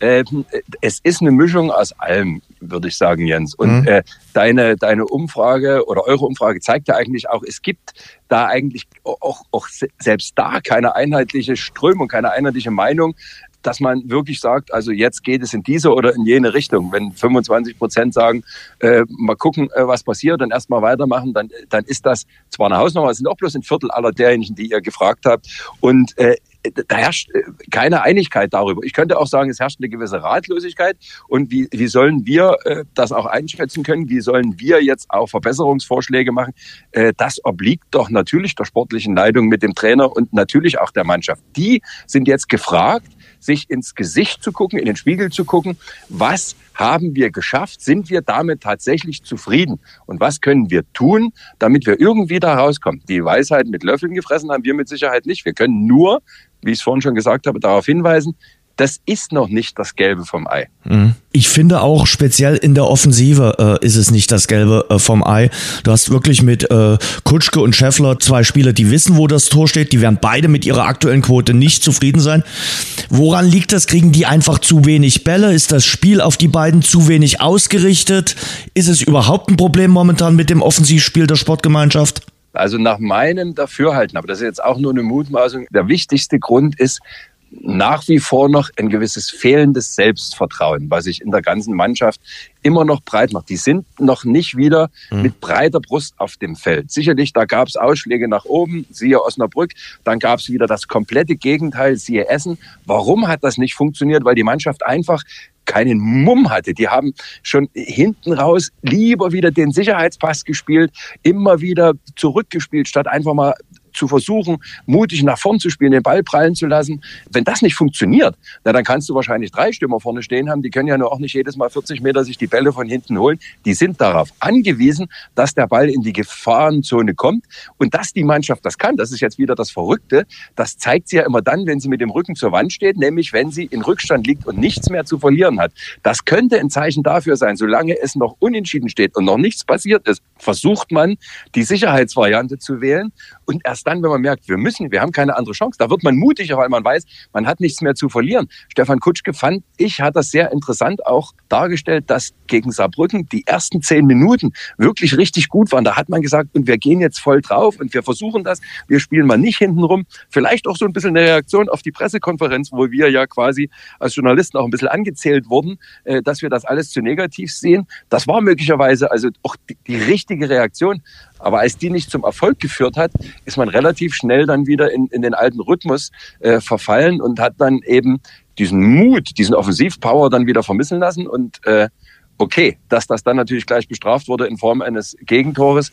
Ähm, es ist eine Mischung aus allem, würde ich sagen, Jens. Und mhm. äh, deine, deine Umfrage oder eure Umfrage zeigt ja eigentlich auch, es gibt da eigentlich auch, auch selbst da keine einheitliche Strömung, keine einheitliche Meinung dass man wirklich sagt, also jetzt geht es in diese oder in jene Richtung. Wenn 25 Prozent sagen, äh, mal gucken, äh, was passiert und erstmal weitermachen, dann, dann ist das zwar eine Hausnummer, es sind auch bloß ein Viertel aller derjenigen, die ihr gefragt habt. Und äh, da herrscht äh, keine Einigkeit darüber. Ich könnte auch sagen, es herrscht eine gewisse Ratlosigkeit. Und wie, wie sollen wir äh, das auch einschätzen können? Wie sollen wir jetzt auch Verbesserungsvorschläge machen? Äh, das obliegt doch natürlich der sportlichen Leitung mit dem Trainer und natürlich auch der Mannschaft. Die sind jetzt gefragt, sich ins Gesicht zu gucken, in den Spiegel zu gucken, was haben wir geschafft, sind wir damit tatsächlich zufrieden und was können wir tun, damit wir irgendwie da rauskommen. Die Weisheit mit Löffeln gefressen haben wir mit Sicherheit nicht. Wir können nur, wie ich es vorhin schon gesagt habe, darauf hinweisen, das ist noch nicht das Gelbe vom Ei. Mhm. Ich finde auch speziell in der Offensive äh, ist es nicht das Gelbe äh, vom Ei. Du hast wirklich mit äh, Kutschke und Scheffler zwei Spieler, die wissen, wo das Tor steht. Die werden beide mit ihrer aktuellen Quote nicht zufrieden sein. Woran liegt das? Kriegen die einfach zu wenig Bälle? Ist das Spiel auf die beiden zu wenig ausgerichtet? Ist es überhaupt ein Problem momentan mit dem Offensivspiel der Sportgemeinschaft? Also nach meinem Dafürhalten, aber das ist jetzt auch nur eine Mutmaßung, der wichtigste Grund ist, nach wie vor noch ein gewisses fehlendes Selbstvertrauen, was sich in der ganzen Mannschaft immer noch breit macht. Die sind noch nicht wieder mhm. mit breiter Brust auf dem Feld. Sicherlich, da gab es Ausschläge nach oben, siehe Osnabrück, dann gab es wieder das komplette Gegenteil, siehe Essen. Warum hat das nicht funktioniert? Weil die Mannschaft einfach keinen Mumm hatte. Die haben schon hinten raus lieber wieder den Sicherheitspass gespielt, immer wieder zurückgespielt, statt einfach mal zu versuchen, mutig nach vorn zu spielen, den Ball prallen zu lassen. Wenn das nicht funktioniert, na, dann kannst du wahrscheinlich drei Stürmer vorne stehen haben. Die können ja nur auch nicht jedes Mal 40 Meter sich die Bälle von hinten holen. Die sind darauf angewiesen, dass der Ball in die Gefahrenzone kommt und dass die Mannschaft das kann. Das ist jetzt wieder das Verrückte. Das zeigt sie ja immer dann, wenn sie mit dem Rücken zur Wand steht, nämlich wenn sie in Rückstand liegt und nichts mehr zu verlieren hat. Das könnte ein Zeichen dafür sein, solange es noch unentschieden steht und noch nichts passiert ist, versucht man, die Sicherheitsvariante zu wählen und erst dann, wenn man merkt, wir müssen, wir haben keine andere Chance, da wird man mutiger, weil man weiß, man hat nichts mehr zu verlieren. Stefan Kutschke fand ich, hat das sehr interessant auch dargestellt, dass gegen Saarbrücken die ersten zehn Minuten wirklich richtig gut waren. Da hat man gesagt, und wir gehen jetzt voll drauf und wir versuchen das. Wir spielen mal nicht hintenrum. Vielleicht auch so ein bisschen eine Reaktion auf die Pressekonferenz, wo wir ja quasi als Journalisten auch ein bisschen angezählt wurden, äh, dass wir das alles zu negativ sehen. Das war möglicherweise also auch die richtige Reaktion. Aber als die nicht zum Erfolg geführt hat, ist man relativ schnell dann wieder in, in den alten Rhythmus äh, verfallen und hat dann eben diesen Mut, diesen Offensivpower dann wieder vermissen lassen. Und äh, okay, dass das dann natürlich gleich bestraft wurde in Form eines Gegentores,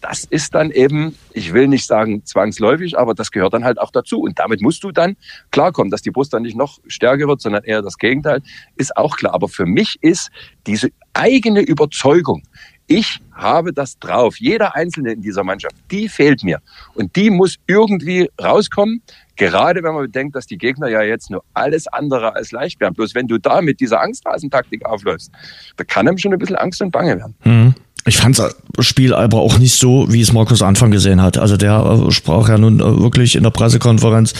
das ist dann eben, ich will nicht sagen zwangsläufig, aber das gehört dann halt auch dazu. Und damit musst du dann klarkommen, dass die Brust dann nicht noch stärker wird, sondern eher das Gegenteil, ist auch klar. Aber für mich ist diese eigene Überzeugung, ich habe das drauf. Jeder Einzelne in dieser Mannschaft, die fehlt mir. Und die muss irgendwie rauskommen. Gerade wenn man bedenkt, dass die Gegner ja jetzt nur alles andere als leicht werden. Bloß wenn du da mit dieser Angsthasentaktik aufläufst, da kann einem schon ein bisschen Angst und Bange werden. Mhm. Ich fand das Spiel aber auch nicht so, wie es Markus Anfang gesehen hat. Also der äh, sprach ja nun äh, wirklich in der Pressekonferenz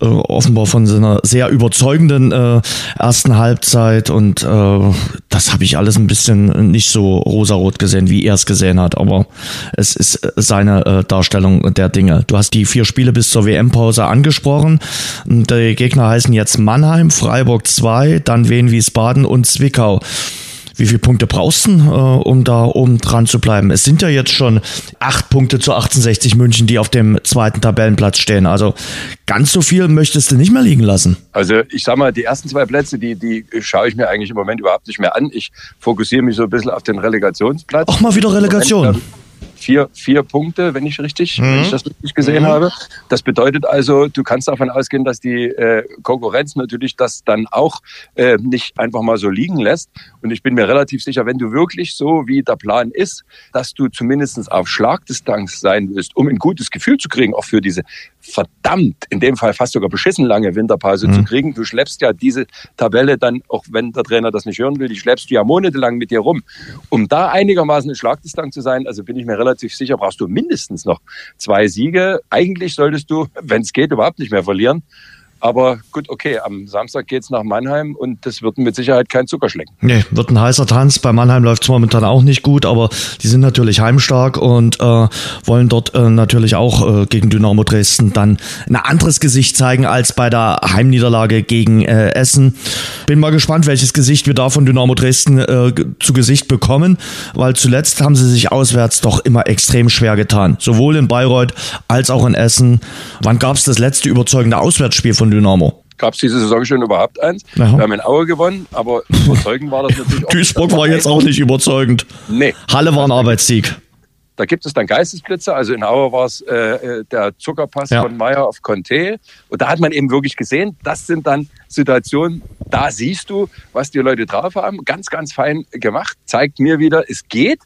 äh, offenbar von seiner sehr überzeugenden äh, ersten Halbzeit und äh, das habe ich alles ein bisschen nicht so rosarot gesehen, wie er es gesehen hat. Aber es ist seine äh, Darstellung der Dinge. Du hast die vier Spiele bis zur WM-Pause angesprochen. Die Gegner heißen jetzt Mannheim, Freiburg 2, dann Wien, Wiesbaden und Zwickau. Wie viele Punkte brauchst du, äh, um da oben dran zu bleiben? Es sind ja jetzt schon acht Punkte zu 1860 München, die auf dem zweiten Tabellenplatz stehen. Also ganz so viel möchtest du nicht mehr liegen lassen. Also ich sag mal, die ersten zwei Plätze, die, die schaue ich mir eigentlich im Moment überhaupt nicht mehr an. Ich fokussiere mich so ein bisschen auf den Relegationsplatz. Auch mal wieder Relegation vier, vier Punkte, wenn ich richtig, mhm. wenn ich das richtig gesehen mhm. habe. Das bedeutet also, du kannst davon ausgehen, dass die äh, Konkurrenz natürlich das dann auch äh, nicht einfach mal so liegen lässt. Und ich bin mir relativ sicher, wenn du wirklich so wie der Plan ist, dass du zumindest auf Schlagdistanz sein willst, um ein gutes Gefühl zu kriegen, auch für diese verdammt, in dem Fall fast sogar beschissen lange Winterpause mhm. zu kriegen. Du schleppst ja diese Tabelle dann, auch wenn der Trainer das nicht hören will, die schleppst du ja monatelang mit dir rum. Um da einigermaßen in Schlagdistanz zu sein, also bin ich mir relativ sicher, brauchst du mindestens noch zwei Siege. Eigentlich solltest du, wenn es geht, überhaupt nicht mehr verlieren. Aber gut, okay, am Samstag geht's nach Mannheim und das wird mit Sicherheit kein Zuckerschlecken. Nee, wird ein heißer Tanz. Bei Mannheim läuft's momentan auch nicht gut, aber die sind natürlich heimstark und äh, wollen dort äh, natürlich auch äh, gegen Dynamo Dresden dann ein anderes Gesicht zeigen als bei der Heimniederlage gegen äh, Essen. Bin mal gespannt, welches Gesicht wir da von Dynamo Dresden äh, zu Gesicht bekommen, weil zuletzt haben sie sich auswärts doch immer extrem schwer getan. Sowohl in Bayreuth als auch in Essen. Wann gab's das letzte überzeugende Auswärtsspiel von Dynamo? Gab es diese Saison schon überhaupt eins? Ja. Wir haben in Aue gewonnen, aber überzeugend war das natürlich auch. Duisburg war jetzt auch nicht überzeugend. Nee. Halle war ein Arbeitssieg. Da gibt es dann Geistesblitze. Also in Aue war es äh, äh, der Zuckerpass Ja. von Meyer auf Conte. Und da hat man eben wirklich gesehen, das sind dann Situationen, da siehst du, was die Leute drauf haben. Ganz, ganz fein gemacht. Zeigt mir wieder, es geht.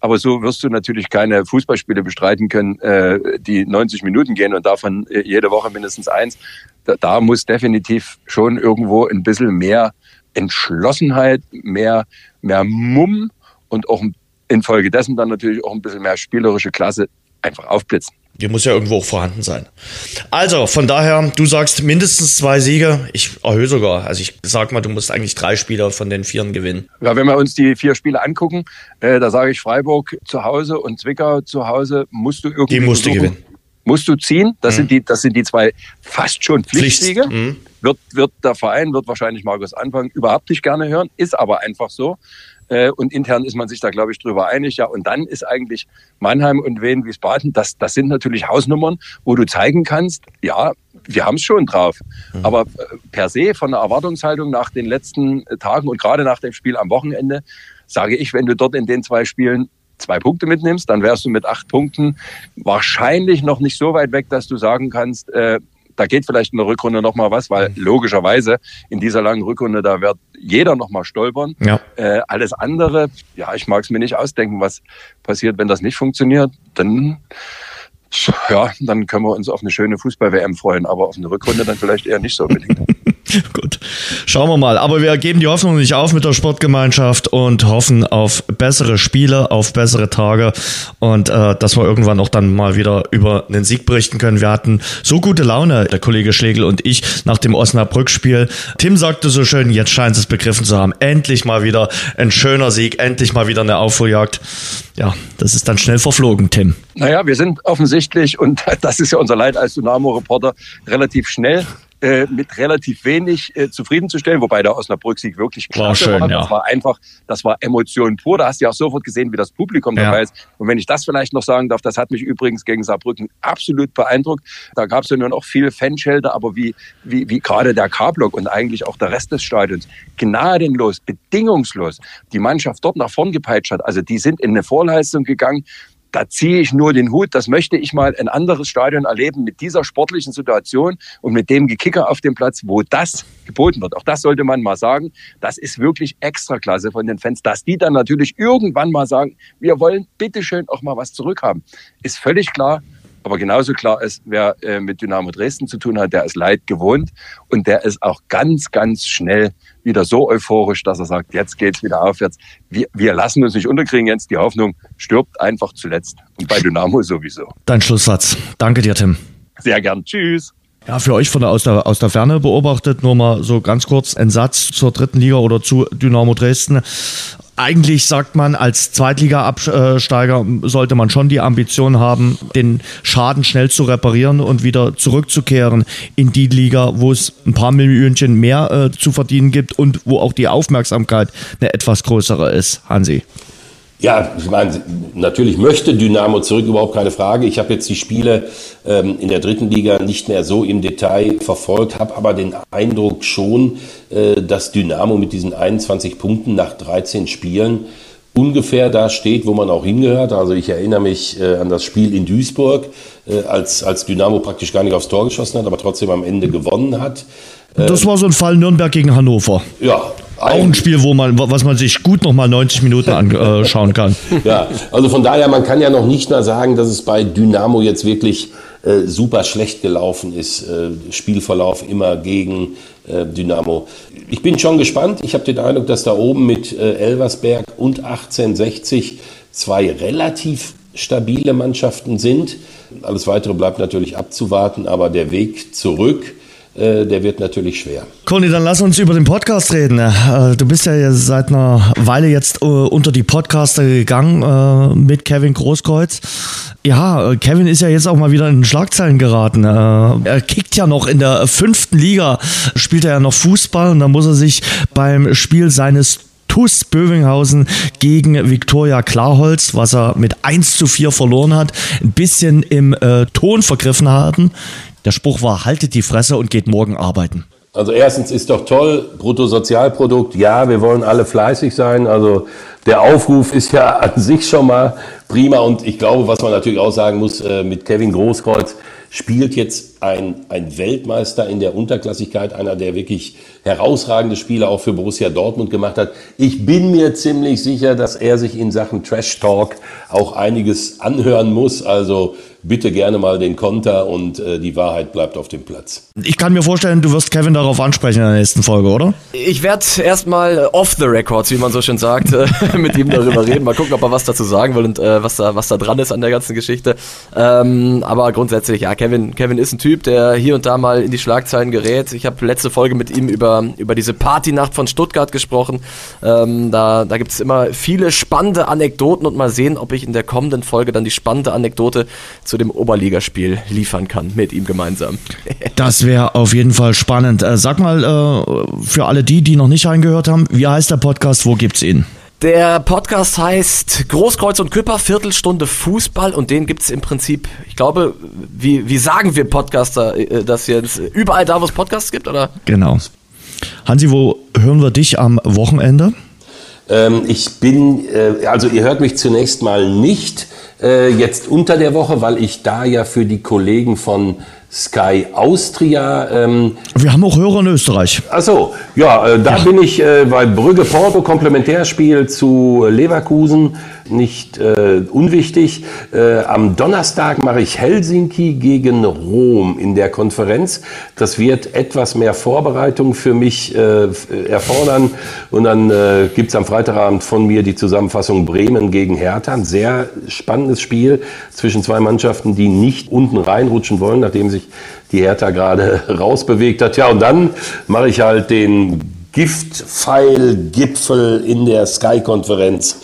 Aber so wirst du natürlich keine Fußballspiele bestreiten können, äh, die 90 Minuten gehen und davon äh, jede Woche mindestens eins. Da, muss definitiv schon irgendwo ein bisschen mehr Entschlossenheit, mehr, mehr Mumm und auch infolgedessen dann natürlich auch ein bisschen mehr spielerische Klasse einfach aufblitzen. Die muss ja irgendwo auch vorhanden sein. Also, von daher, du sagst mindestens zwei Siege. Ich erhöhe sogar. Also ich sag mal, du musst eigentlich drei Spieler von den Vieren gewinnen. Ja, wenn wir uns die vier Spiele angucken, äh, da sage ich Freiburg zu Hause und Zwickau zu Hause musst du irgendwie Die musst du gewinnen. Musst du ziehen. Das sind die, das sind die zwei fast schon Pflichtsiege. Pflicht. Mhm. Wird, wird der Verein, wird wahrscheinlich Markus Anfang überhaupt nicht gerne hören, ist aber einfach so. Äh, Und intern ist man sich da, glaube ich, drüber einig. Ja, und dann ist eigentlich Mannheim und Wien Wiesbaden, das, das sind natürlich Hausnummern, wo du zeigen kannst, ja, wir haben es schon drauf. Aber äh, per se von der Erwartungshaltung nach den letzten äh, Tagen und gerade nach dem Spiel am Wochenende, sage ich, wenn du dort in den zwei Spielen zwei Punkte mitnimmst, dann wärst du mit acht Punkten wahrscheinlich noch nicht so weit weg, dass du sagen kannst, äh, da geht vielleicht in der Rückrunde noch mal was, weil logischerweise in dieser langen Rückrunde, da wird jeder noch mal stolpern. Ja. Äh, alles andere, ja, ich mag es mir nicht ausdenken, was passiert, wenn das nicht funktioniert. Dann, ja, dann können wir uns auf eine schöne Fußball-WM freuen, aber auf eine Rückrunde dann vielleicht eher nicht so unbedingt. Gut, schauen wir mal. Aber wir geben die Hoffnung nicht auf mit der Sportgemeinschaft und hoffen auf bessere Spiele, auf bessere Tage und äh, dass wir irgendwann auch dann mal wieder über einen Sieg berichten können. Wir hatten so gute Laune, der Kollege Schlegel und ich, nach dem Osnabrück-Spiel. Tim sagte so schön, jetzt scheint es begriffen zu haben. Endlich mal wieder ein schöner Sieg, endlich mal wieder eine Aufholjagd. Ja, das ist dann schnell verflogen, Tim. Naja, wir sind offensichtlich, und das ist ja unser Leid als Dynamo-Reporter, relativ schnell äh, mit relativ wenig äh, zufriedenzustellen, wobei der Osnabrück-Sieg wirklich War klasse schön, war. ja. Das war einfach, das war Emotion pur. Da hast du ja auch sofort gesehen, wie das Publikum Ja. dabei ist. Und wenn ich das vielleicht noch sagen darf, das hat mich übrigens gegen Saarbrücken absolut beeindruckt. Da gab es ja nur noch viele Fanschilder, aber wie, wie, wie gerade der K-Block und eigentlich auch der Rest des Stadions gnadenlos, bedingungslos die Mannschaft dort nach vorn gepeitscht hat. Also die sind in eine Vorleistung gegangen da ziehe ich nur den Hut. Das möchte ich mal ein anderes Stadion erleben mit dieser sportlichen Situation und mit dem Gekicker auf dem Platz, wo das geboten wird. Auch das sollte man mal sagen. Das ist wirklich Extraklasse von den Fans, dass die dann natürlich irgendwann mal sagen, wir wollen bitteschön auch mal was zurückhaben. Ist völlig klar. Aber genauso klar ist, wer äh, mit Dynamo Dresden zu tun hat, der ist Leid gewohnt und der ist auch ganz, ganz schnell wieder so euphorisch, dass er sagt, jetzt geht's wieder aufwärts. Wir, wir lassen uns nicht unterkriegen, Jens. Die Hoffnung stirbt einfach zuletzt. Und bei Dynamo sowieso. Dein Schlusssatz. Danke dir, Tim. Sehr gern. Tschüss. Ja, für euch von der, aus, der, aus der Ferne beobachtet, nur mal so ganz kurz ein Satz zur dritten Liga oder zu Dynamo Dresden. Eigentlich sagt man, als Zweitliga-Absteiger sollte man schon die Ambition haben, den Schaden schnell zu reparieren und wieder zurückzukehren in die Liga, wo es ein paar Millionchen mehr äh, zu verdienen gibt und wo auch die Aufmerksamkeit eine etwas größere ist. Hansi. Ja, ich meine, natürlich möchte Dynamo zurück, überhaupt keine Frage. Ich habe jetzt die Spiele ähm, in der dritten Liga nicht mehr so im Detail verfolgt, habe aber den Eindruck schon, äh, dass Dynamo mit diesen 21 Punkten nach 13 Spielen ungefähr da steht, wo man auch hingehört. Also ich erinnere mich äh, an das Spiel in Duisburg, äh, als, als Dynamo praktisch gar nicht aufs Tor geschossen hat, aber trotzdem am Ende gewonnen hat. Das war so ein Fall Nürnberg gegen Hannover. Ja, Auch ein Spiel, wo man, was man sich gut nochmal 90 Minuten anschauen kann. Ja, also von daher, man kann ja noch nicht mal sagen, dass es bei Dynamo jetzt wirklich äh, super schlecht gelaufen ist. Äh, Spielverlauf immer gegen äh, Dynamo. Ich bin schon gespannt. Ich habe den Eindruck, dass da oben mit äh, Elversberg und 1860 zwei relativ stabile Mannschaften sind. Alles weitere bleibt natürlich abzuwarten, aber der Weg zurück äh, der wird natürlich schwer. Conny, dann lass uns über den Podcast reden. Äh, du bist ja seit einer Weile jetzt äh, unter die Podcaster gegangen äh, mit Kevin Großkreuz. Ja, äh, Kevin ist ja jetzt auch mal wieder in Schlagzeilen geraten. Äh, er kickt ja noch in der fünften Liga, spielt er ja noch Fußball und dann muss er sich beim Spiel seines TuS Bövinghausen gegen Viktoria Klarholz, was er mit 1 zu 4 verloren hat, ein bisschen im äh, Ton vergriffen haben. Der Spruch war, haltet die Fresse und geht morgen arbeiten. Also erstens ist doch toll, Bruttosozialprodukt, ja, wir wollen alle fleißig sein. Also der Aufruf ist ja an sich schon mal prima. Und ich glaube, was man natürlich auch sagen muss, äh, mit Kevin Großkreuz spielt jetzt ein, ein Weltmeister in der Unterklassigkeit, einer, der wirklich herausragende Spiele auch für Borussia Dortmund gemacht hat. Ich bin mir ziemlich sicher, dass er sich in Sachen Trash Talk auch einiges anhören muss. Also bitte gerne mal den Konter und äh, die Wahrheit bleibt auf dem Platz. Ich kann mir vorstellen, du wirst Kevin darauf ansprechen in der nächsten Folge, oder? Ich werde erstmal off the records, wie man so schön sagt, äh, mit ihm darüber reden. Mal gucken, ob er was dazu sagen will und äh, was, da, was da dran ist an der ganzen Geschichte. Ähm, aber grundsätzlich, ja, Kevin, Kevin ist ein Typ, der hier und da mal in die Schlagzeilen gerät. Ich habe letzte Folge mit ihm über, über diese Partynacht von Stuttgart gesprochen. Ähm, da da gibt es immer viele spannende Anekdoten und mal sehen, ob ich in der kommenden Folge dann die spannende Anekdote zu dem Oberligaspiel liefern kann mit ihm gemeinsam. das wäre auf jeden Fall spannend. Äh, sag mal, äh, für alle die, die noch nicht reingehört haben, wie heißt der Podcast, wo gibt's ihn? Der Podcast heißt Großkreuz und Küpper, Viertelstunde Fußball und den gibt es im Prinzip, ich glaube, wie, wie sagen wir Podcaster äh, das jetzt? Überall da, wo es Podcasts gibt, oder? Genau. Hansi, wo hören wir dich am Wochenende? Ähm, ich bin, äh, also ihr hört mich zunächst mal nicht äh, jetzt unter der Woche, weil ich da ja für die Kollegen von Sky Austria. Ähm, Wir haben auch Hörer in Österreich. Achso, ja, äh, da ja. bin ich äh, bei Brügge Porto, Komplementärspiel zu Leverkusen nicht äh, unwichtig. Äh, am Donnerstag mache ich Helsinki gegen Rom in der Konferenz. Das wird etwas mehr Vorbereitung für mich äh, erfordern. Und dann äh, gibt es am Freitagabend von mir die Zusammenfassung Bremen gegen Hertha. Ein sehr spannendes Spiel zwischen zwei Mannschaften, die nicht unten reinrutschen wollen, nachdem sich die Hertha gerade rausbewegt hat. Ja, und dann mache ich halt den Giftpfeil-Gipfel in der Sky-Konferenz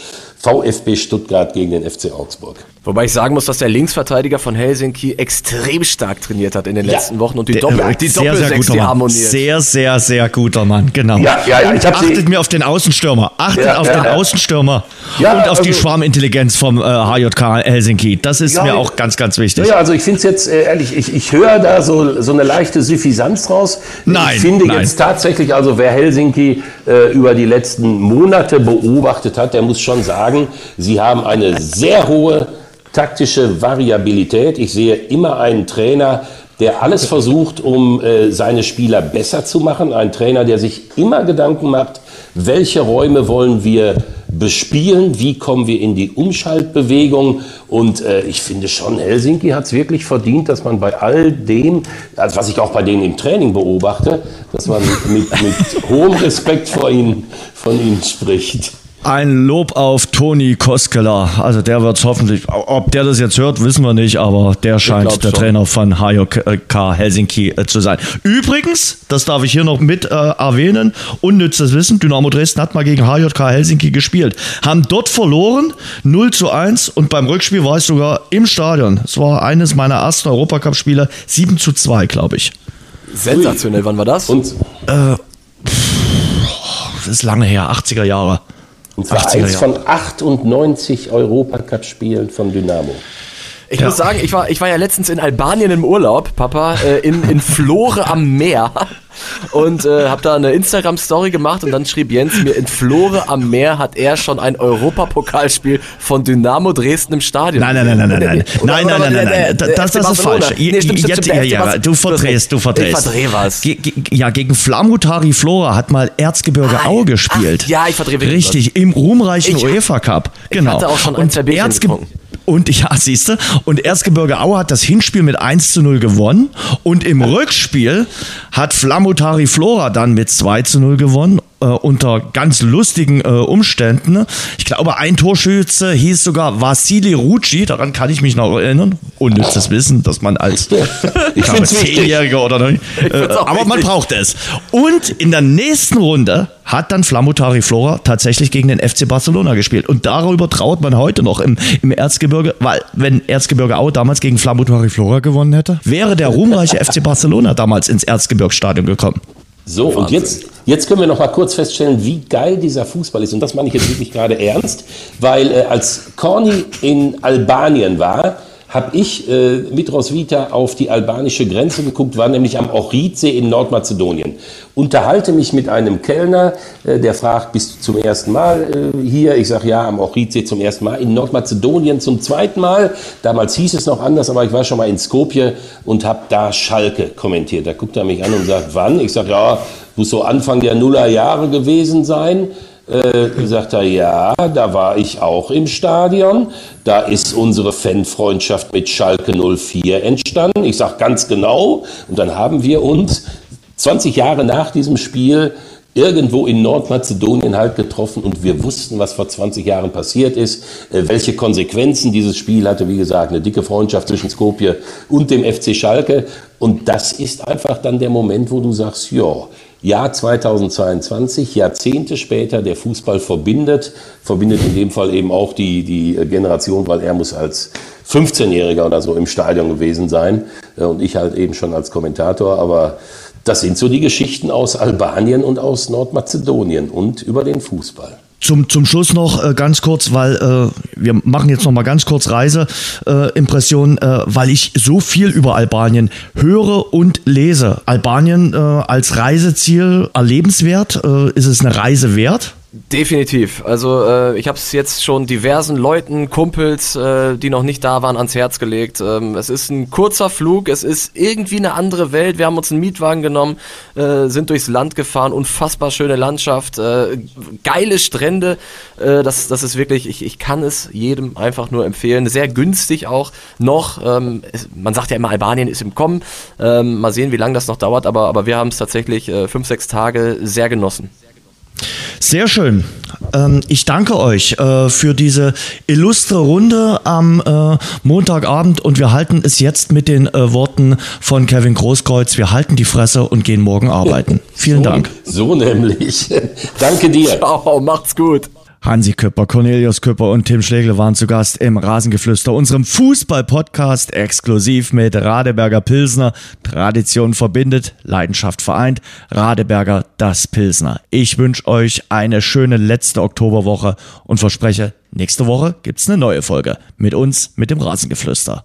VfB Stuttgart gegen den FC Augsburg. Wobei ich sagen muss, dass der Linksverteidiger von Helsinki extrem stark trainiert hat in den letzten ja, Wochen und die, Doppel, ja, die sehr, sehr guter Mann. harmoniert. Sehr, sehr, sehr guter Mann, genau. Ja, ja, ja, ich achtet mir auf den Außenstürmer, achtet ja, auf den Außenstürmer und auf also, die Schwarmintelligenz vom äh, HJK Helsinki. Das ist mir auch ganz, ganz wichtig. Ja, also ich finde es jetzt äh, ehrlich, ich, ich höre da so, so eine leichte Suffisanz raus. Nein, ich finde nein. jetzt tatsächlich, also wer Helsinki äh, über die letzten Monate beobachtet hat, der muss schon sagen, sie haben eine sehr hohe taktische Variabilität. Ich sehe immer einen Trainer, der alles versucht, um äh, seine Spieler besser zu machen. Ein Trainer, der sich immer Gedanken macht, welche Räume wollen wir bespielen, wie kommen wir in die Umschaltbewegung. Und äh, ich finde schon, Helsinki hat es wirklich verdient, dass man bei all dem, also was ich auch bei denen im Training beobachte, dass man mit, mit hohem Respekt vor ihnen, von ihnen spricht. Ein Lob auf Toni Koskela. Also der wird hoffentlich, ob der das jetzt hört, wissen wir nicht, aber der scheint der schon. Trainer von HJK Helsinki äh, zu sein. Übrigens, das darf ich hier noch mit äh, erwähnen, unnützes Wissen, Dynamo Dresden hat mal gegen HJK Helsinki gespielt, haben dort verloren, 0 zu 1 und beim Rückspiel war ich sogar im Stadion. Es war eines meiner ersten Europacup-Spiele, 7 zu 2, glaube ich. Sensationell, wann war das? Und, äh, das ist lange her, 80er Jahre. Und zwar eins von 98 Europacup-Spielen von Dynamo. Ich ja. muss sagen, ich war, ich war ja letztens in Albanien im Urlaub, Papa, äh, in, in Flore am Meer und äh, habe da eine Instagram-Story gemacht und dann schrieb Jens mir, in Flore am Meer hat er schon ein Europapokalspiel von Dynamo Dresden im Stadion. Nein, nein, nein, nein, nein, nein, nein, nein, nein, nein, das, das ist falsch. Nee, stimmt, stimmt, ja, ja, du verdrehst, du verdrehst. Ich verdreh was. ja, gegen Flamutari Flora hat mal Erzgebirge ah, Aue gespielt. Ach, ja, ich verdrehe Richtig, im ruhmreichen UEFA Cup. Genau. Ich hatte auch schon ein, zwei Erzgebirge und ja, siehst du, und Erzgebirge Aue hat das Hinspiel mit 1 zu 0 gewonnen. Und im Rückspiel hat Flamutari Flora dann mit 2 zu 0 gewonnen äh, unter ganz lustigen äh, Umständen. Ich glaube, ein Torschütze hieß sogar Vassili Rucci, daran kann ich mich noch erinnern. Unnützes Wissen, dass man als ich glaube, Zehnjähriger oder nicht, äh, aber man braucht es. Und in der nächsten Runde hat dann Flamutari Flora tatsächlich gegen den FC Barcelona gespielt. Und darüber traut man heute noch im, im Erzgebirge, weil wenn Erzgebirge Au damals gegen Flamutari Flora gewonnen hätte, wäre der ruhmreiche FC Barcelona damals ins Erzgebirgsstadion gekommen. So, Wahnsinn. und jetzt, jetzt können wir noch mal kurz feststellen, wie geil dieser Fußball ist. Und das meine ich jetzt wirklich gerade ernst, weil äh, als Corny in Albanien war, habe ich äh, mit Roswitha auf die albanische Grenze geguckt, war nämlich am Ochridsee in Nordmazedonien. Unterhalte mich mit einem Kellner, äh, der fragt, bist du zum ersten Mal äh, hier? Ich sage, ja, am Ochridsee zum ersten Mal. In Nordmazedonien zum zweiten Mal. Damals hieß es noch anders, aber ich war schon mal in Skopje und habe da Schalke kommentiert. Da guckt er mich an und sagt, wann? Ich sage, ja, muss so Anfang der Nullerjahre gewesen sein. Äh, sagt er, ja, da war ich auch im Stadion. Da ist unsere Fanfreundschaft mit Schalke 04 entstanden. Ich sage ganz genau. Und dann haben wir uns 20 Jahre nach diesem Spiel irgendwo in Nordmazedonien halt getroffen und wir wussten, was vor 20 Jahren passiert ist, äh, welche Konsequenzen dieses Spiel hatte. Wie gesagt, eine dicke Freundschaft zwischen Skopje und dem FC Schalke. Und das ist einfach dann der Moment, wo du sagst, ja, Jahr 2022, Jahrzehnte später, der Fußball verbindet, verbindet in dem Fall eben auch die, die Generation, weil er muss als 15-Jähriger oder so im Stadion gewesen sein äh, und ich halt eben schon als Kommentator, aber das sind so die Geschichten aus Albanien und aus Nordmazedonien und über den Fußball. Zum, zum Schluss noch äh, ganz kurz, weil äh, wir machen jetzt noch mal ganz kurz Reiseimpressionen, äh, äh, weil ich so viel über Albanien höre und lese. Albanien äh, als Reiseziel erlebenswert, äh, ist es eine Reise wert? Definitiv. Also äh, ich habe es jetzt schon diversen Leuten, Kumpels, äh, die noch nicht da waren, ans Herz gelegt. Ähm, es ist ein kurzer Flug, es ist irgendwie eine andere Welt. Wir haben uns einen Mietwagen genommen, äh, sind durchs Land gefahren, unfassbar schöne Landschaft, äh, geile Strände. Äh, das, das ist wirklich, ich, ich kann es jedem einfach nur empfehlen. Sehr günstig auch noch. Ähm, es, man sagt ja immer, Albanien ist im Kommen. Ähm, mal sehen, wie lange das noch dauert, aber, aber wir haben es tatsächlich äh, fünf, sechs Tage sehr genossen. Sehr schön. Ähm, ich danke euch äh, für diese illustre Runde am äh, Montagabend und wir halten es jetzt mit den äh, Worten von Kevin Großkreuz. Wir halten die Fresse und gehen morgen arbeiten. Vielen so, Dank. So nämlich. danke dir. Ciao, macht's gut. Hansi Küpper, Cornelius Küpper und Tim Schlegel waren zu Gast im Rasengeflüster, unserem Fußball-Podcast, exklusiv mit Radeberger Pilsner. Tradition verbindet, Leidenschaft vereint. Radeberger, das Pilsner. Ich wünsche euch eine schöne letzte Oktoberwoche und verspreche, nächste Woche gibt's eine neue Folge mit uns, mit dem Rasengeflüster.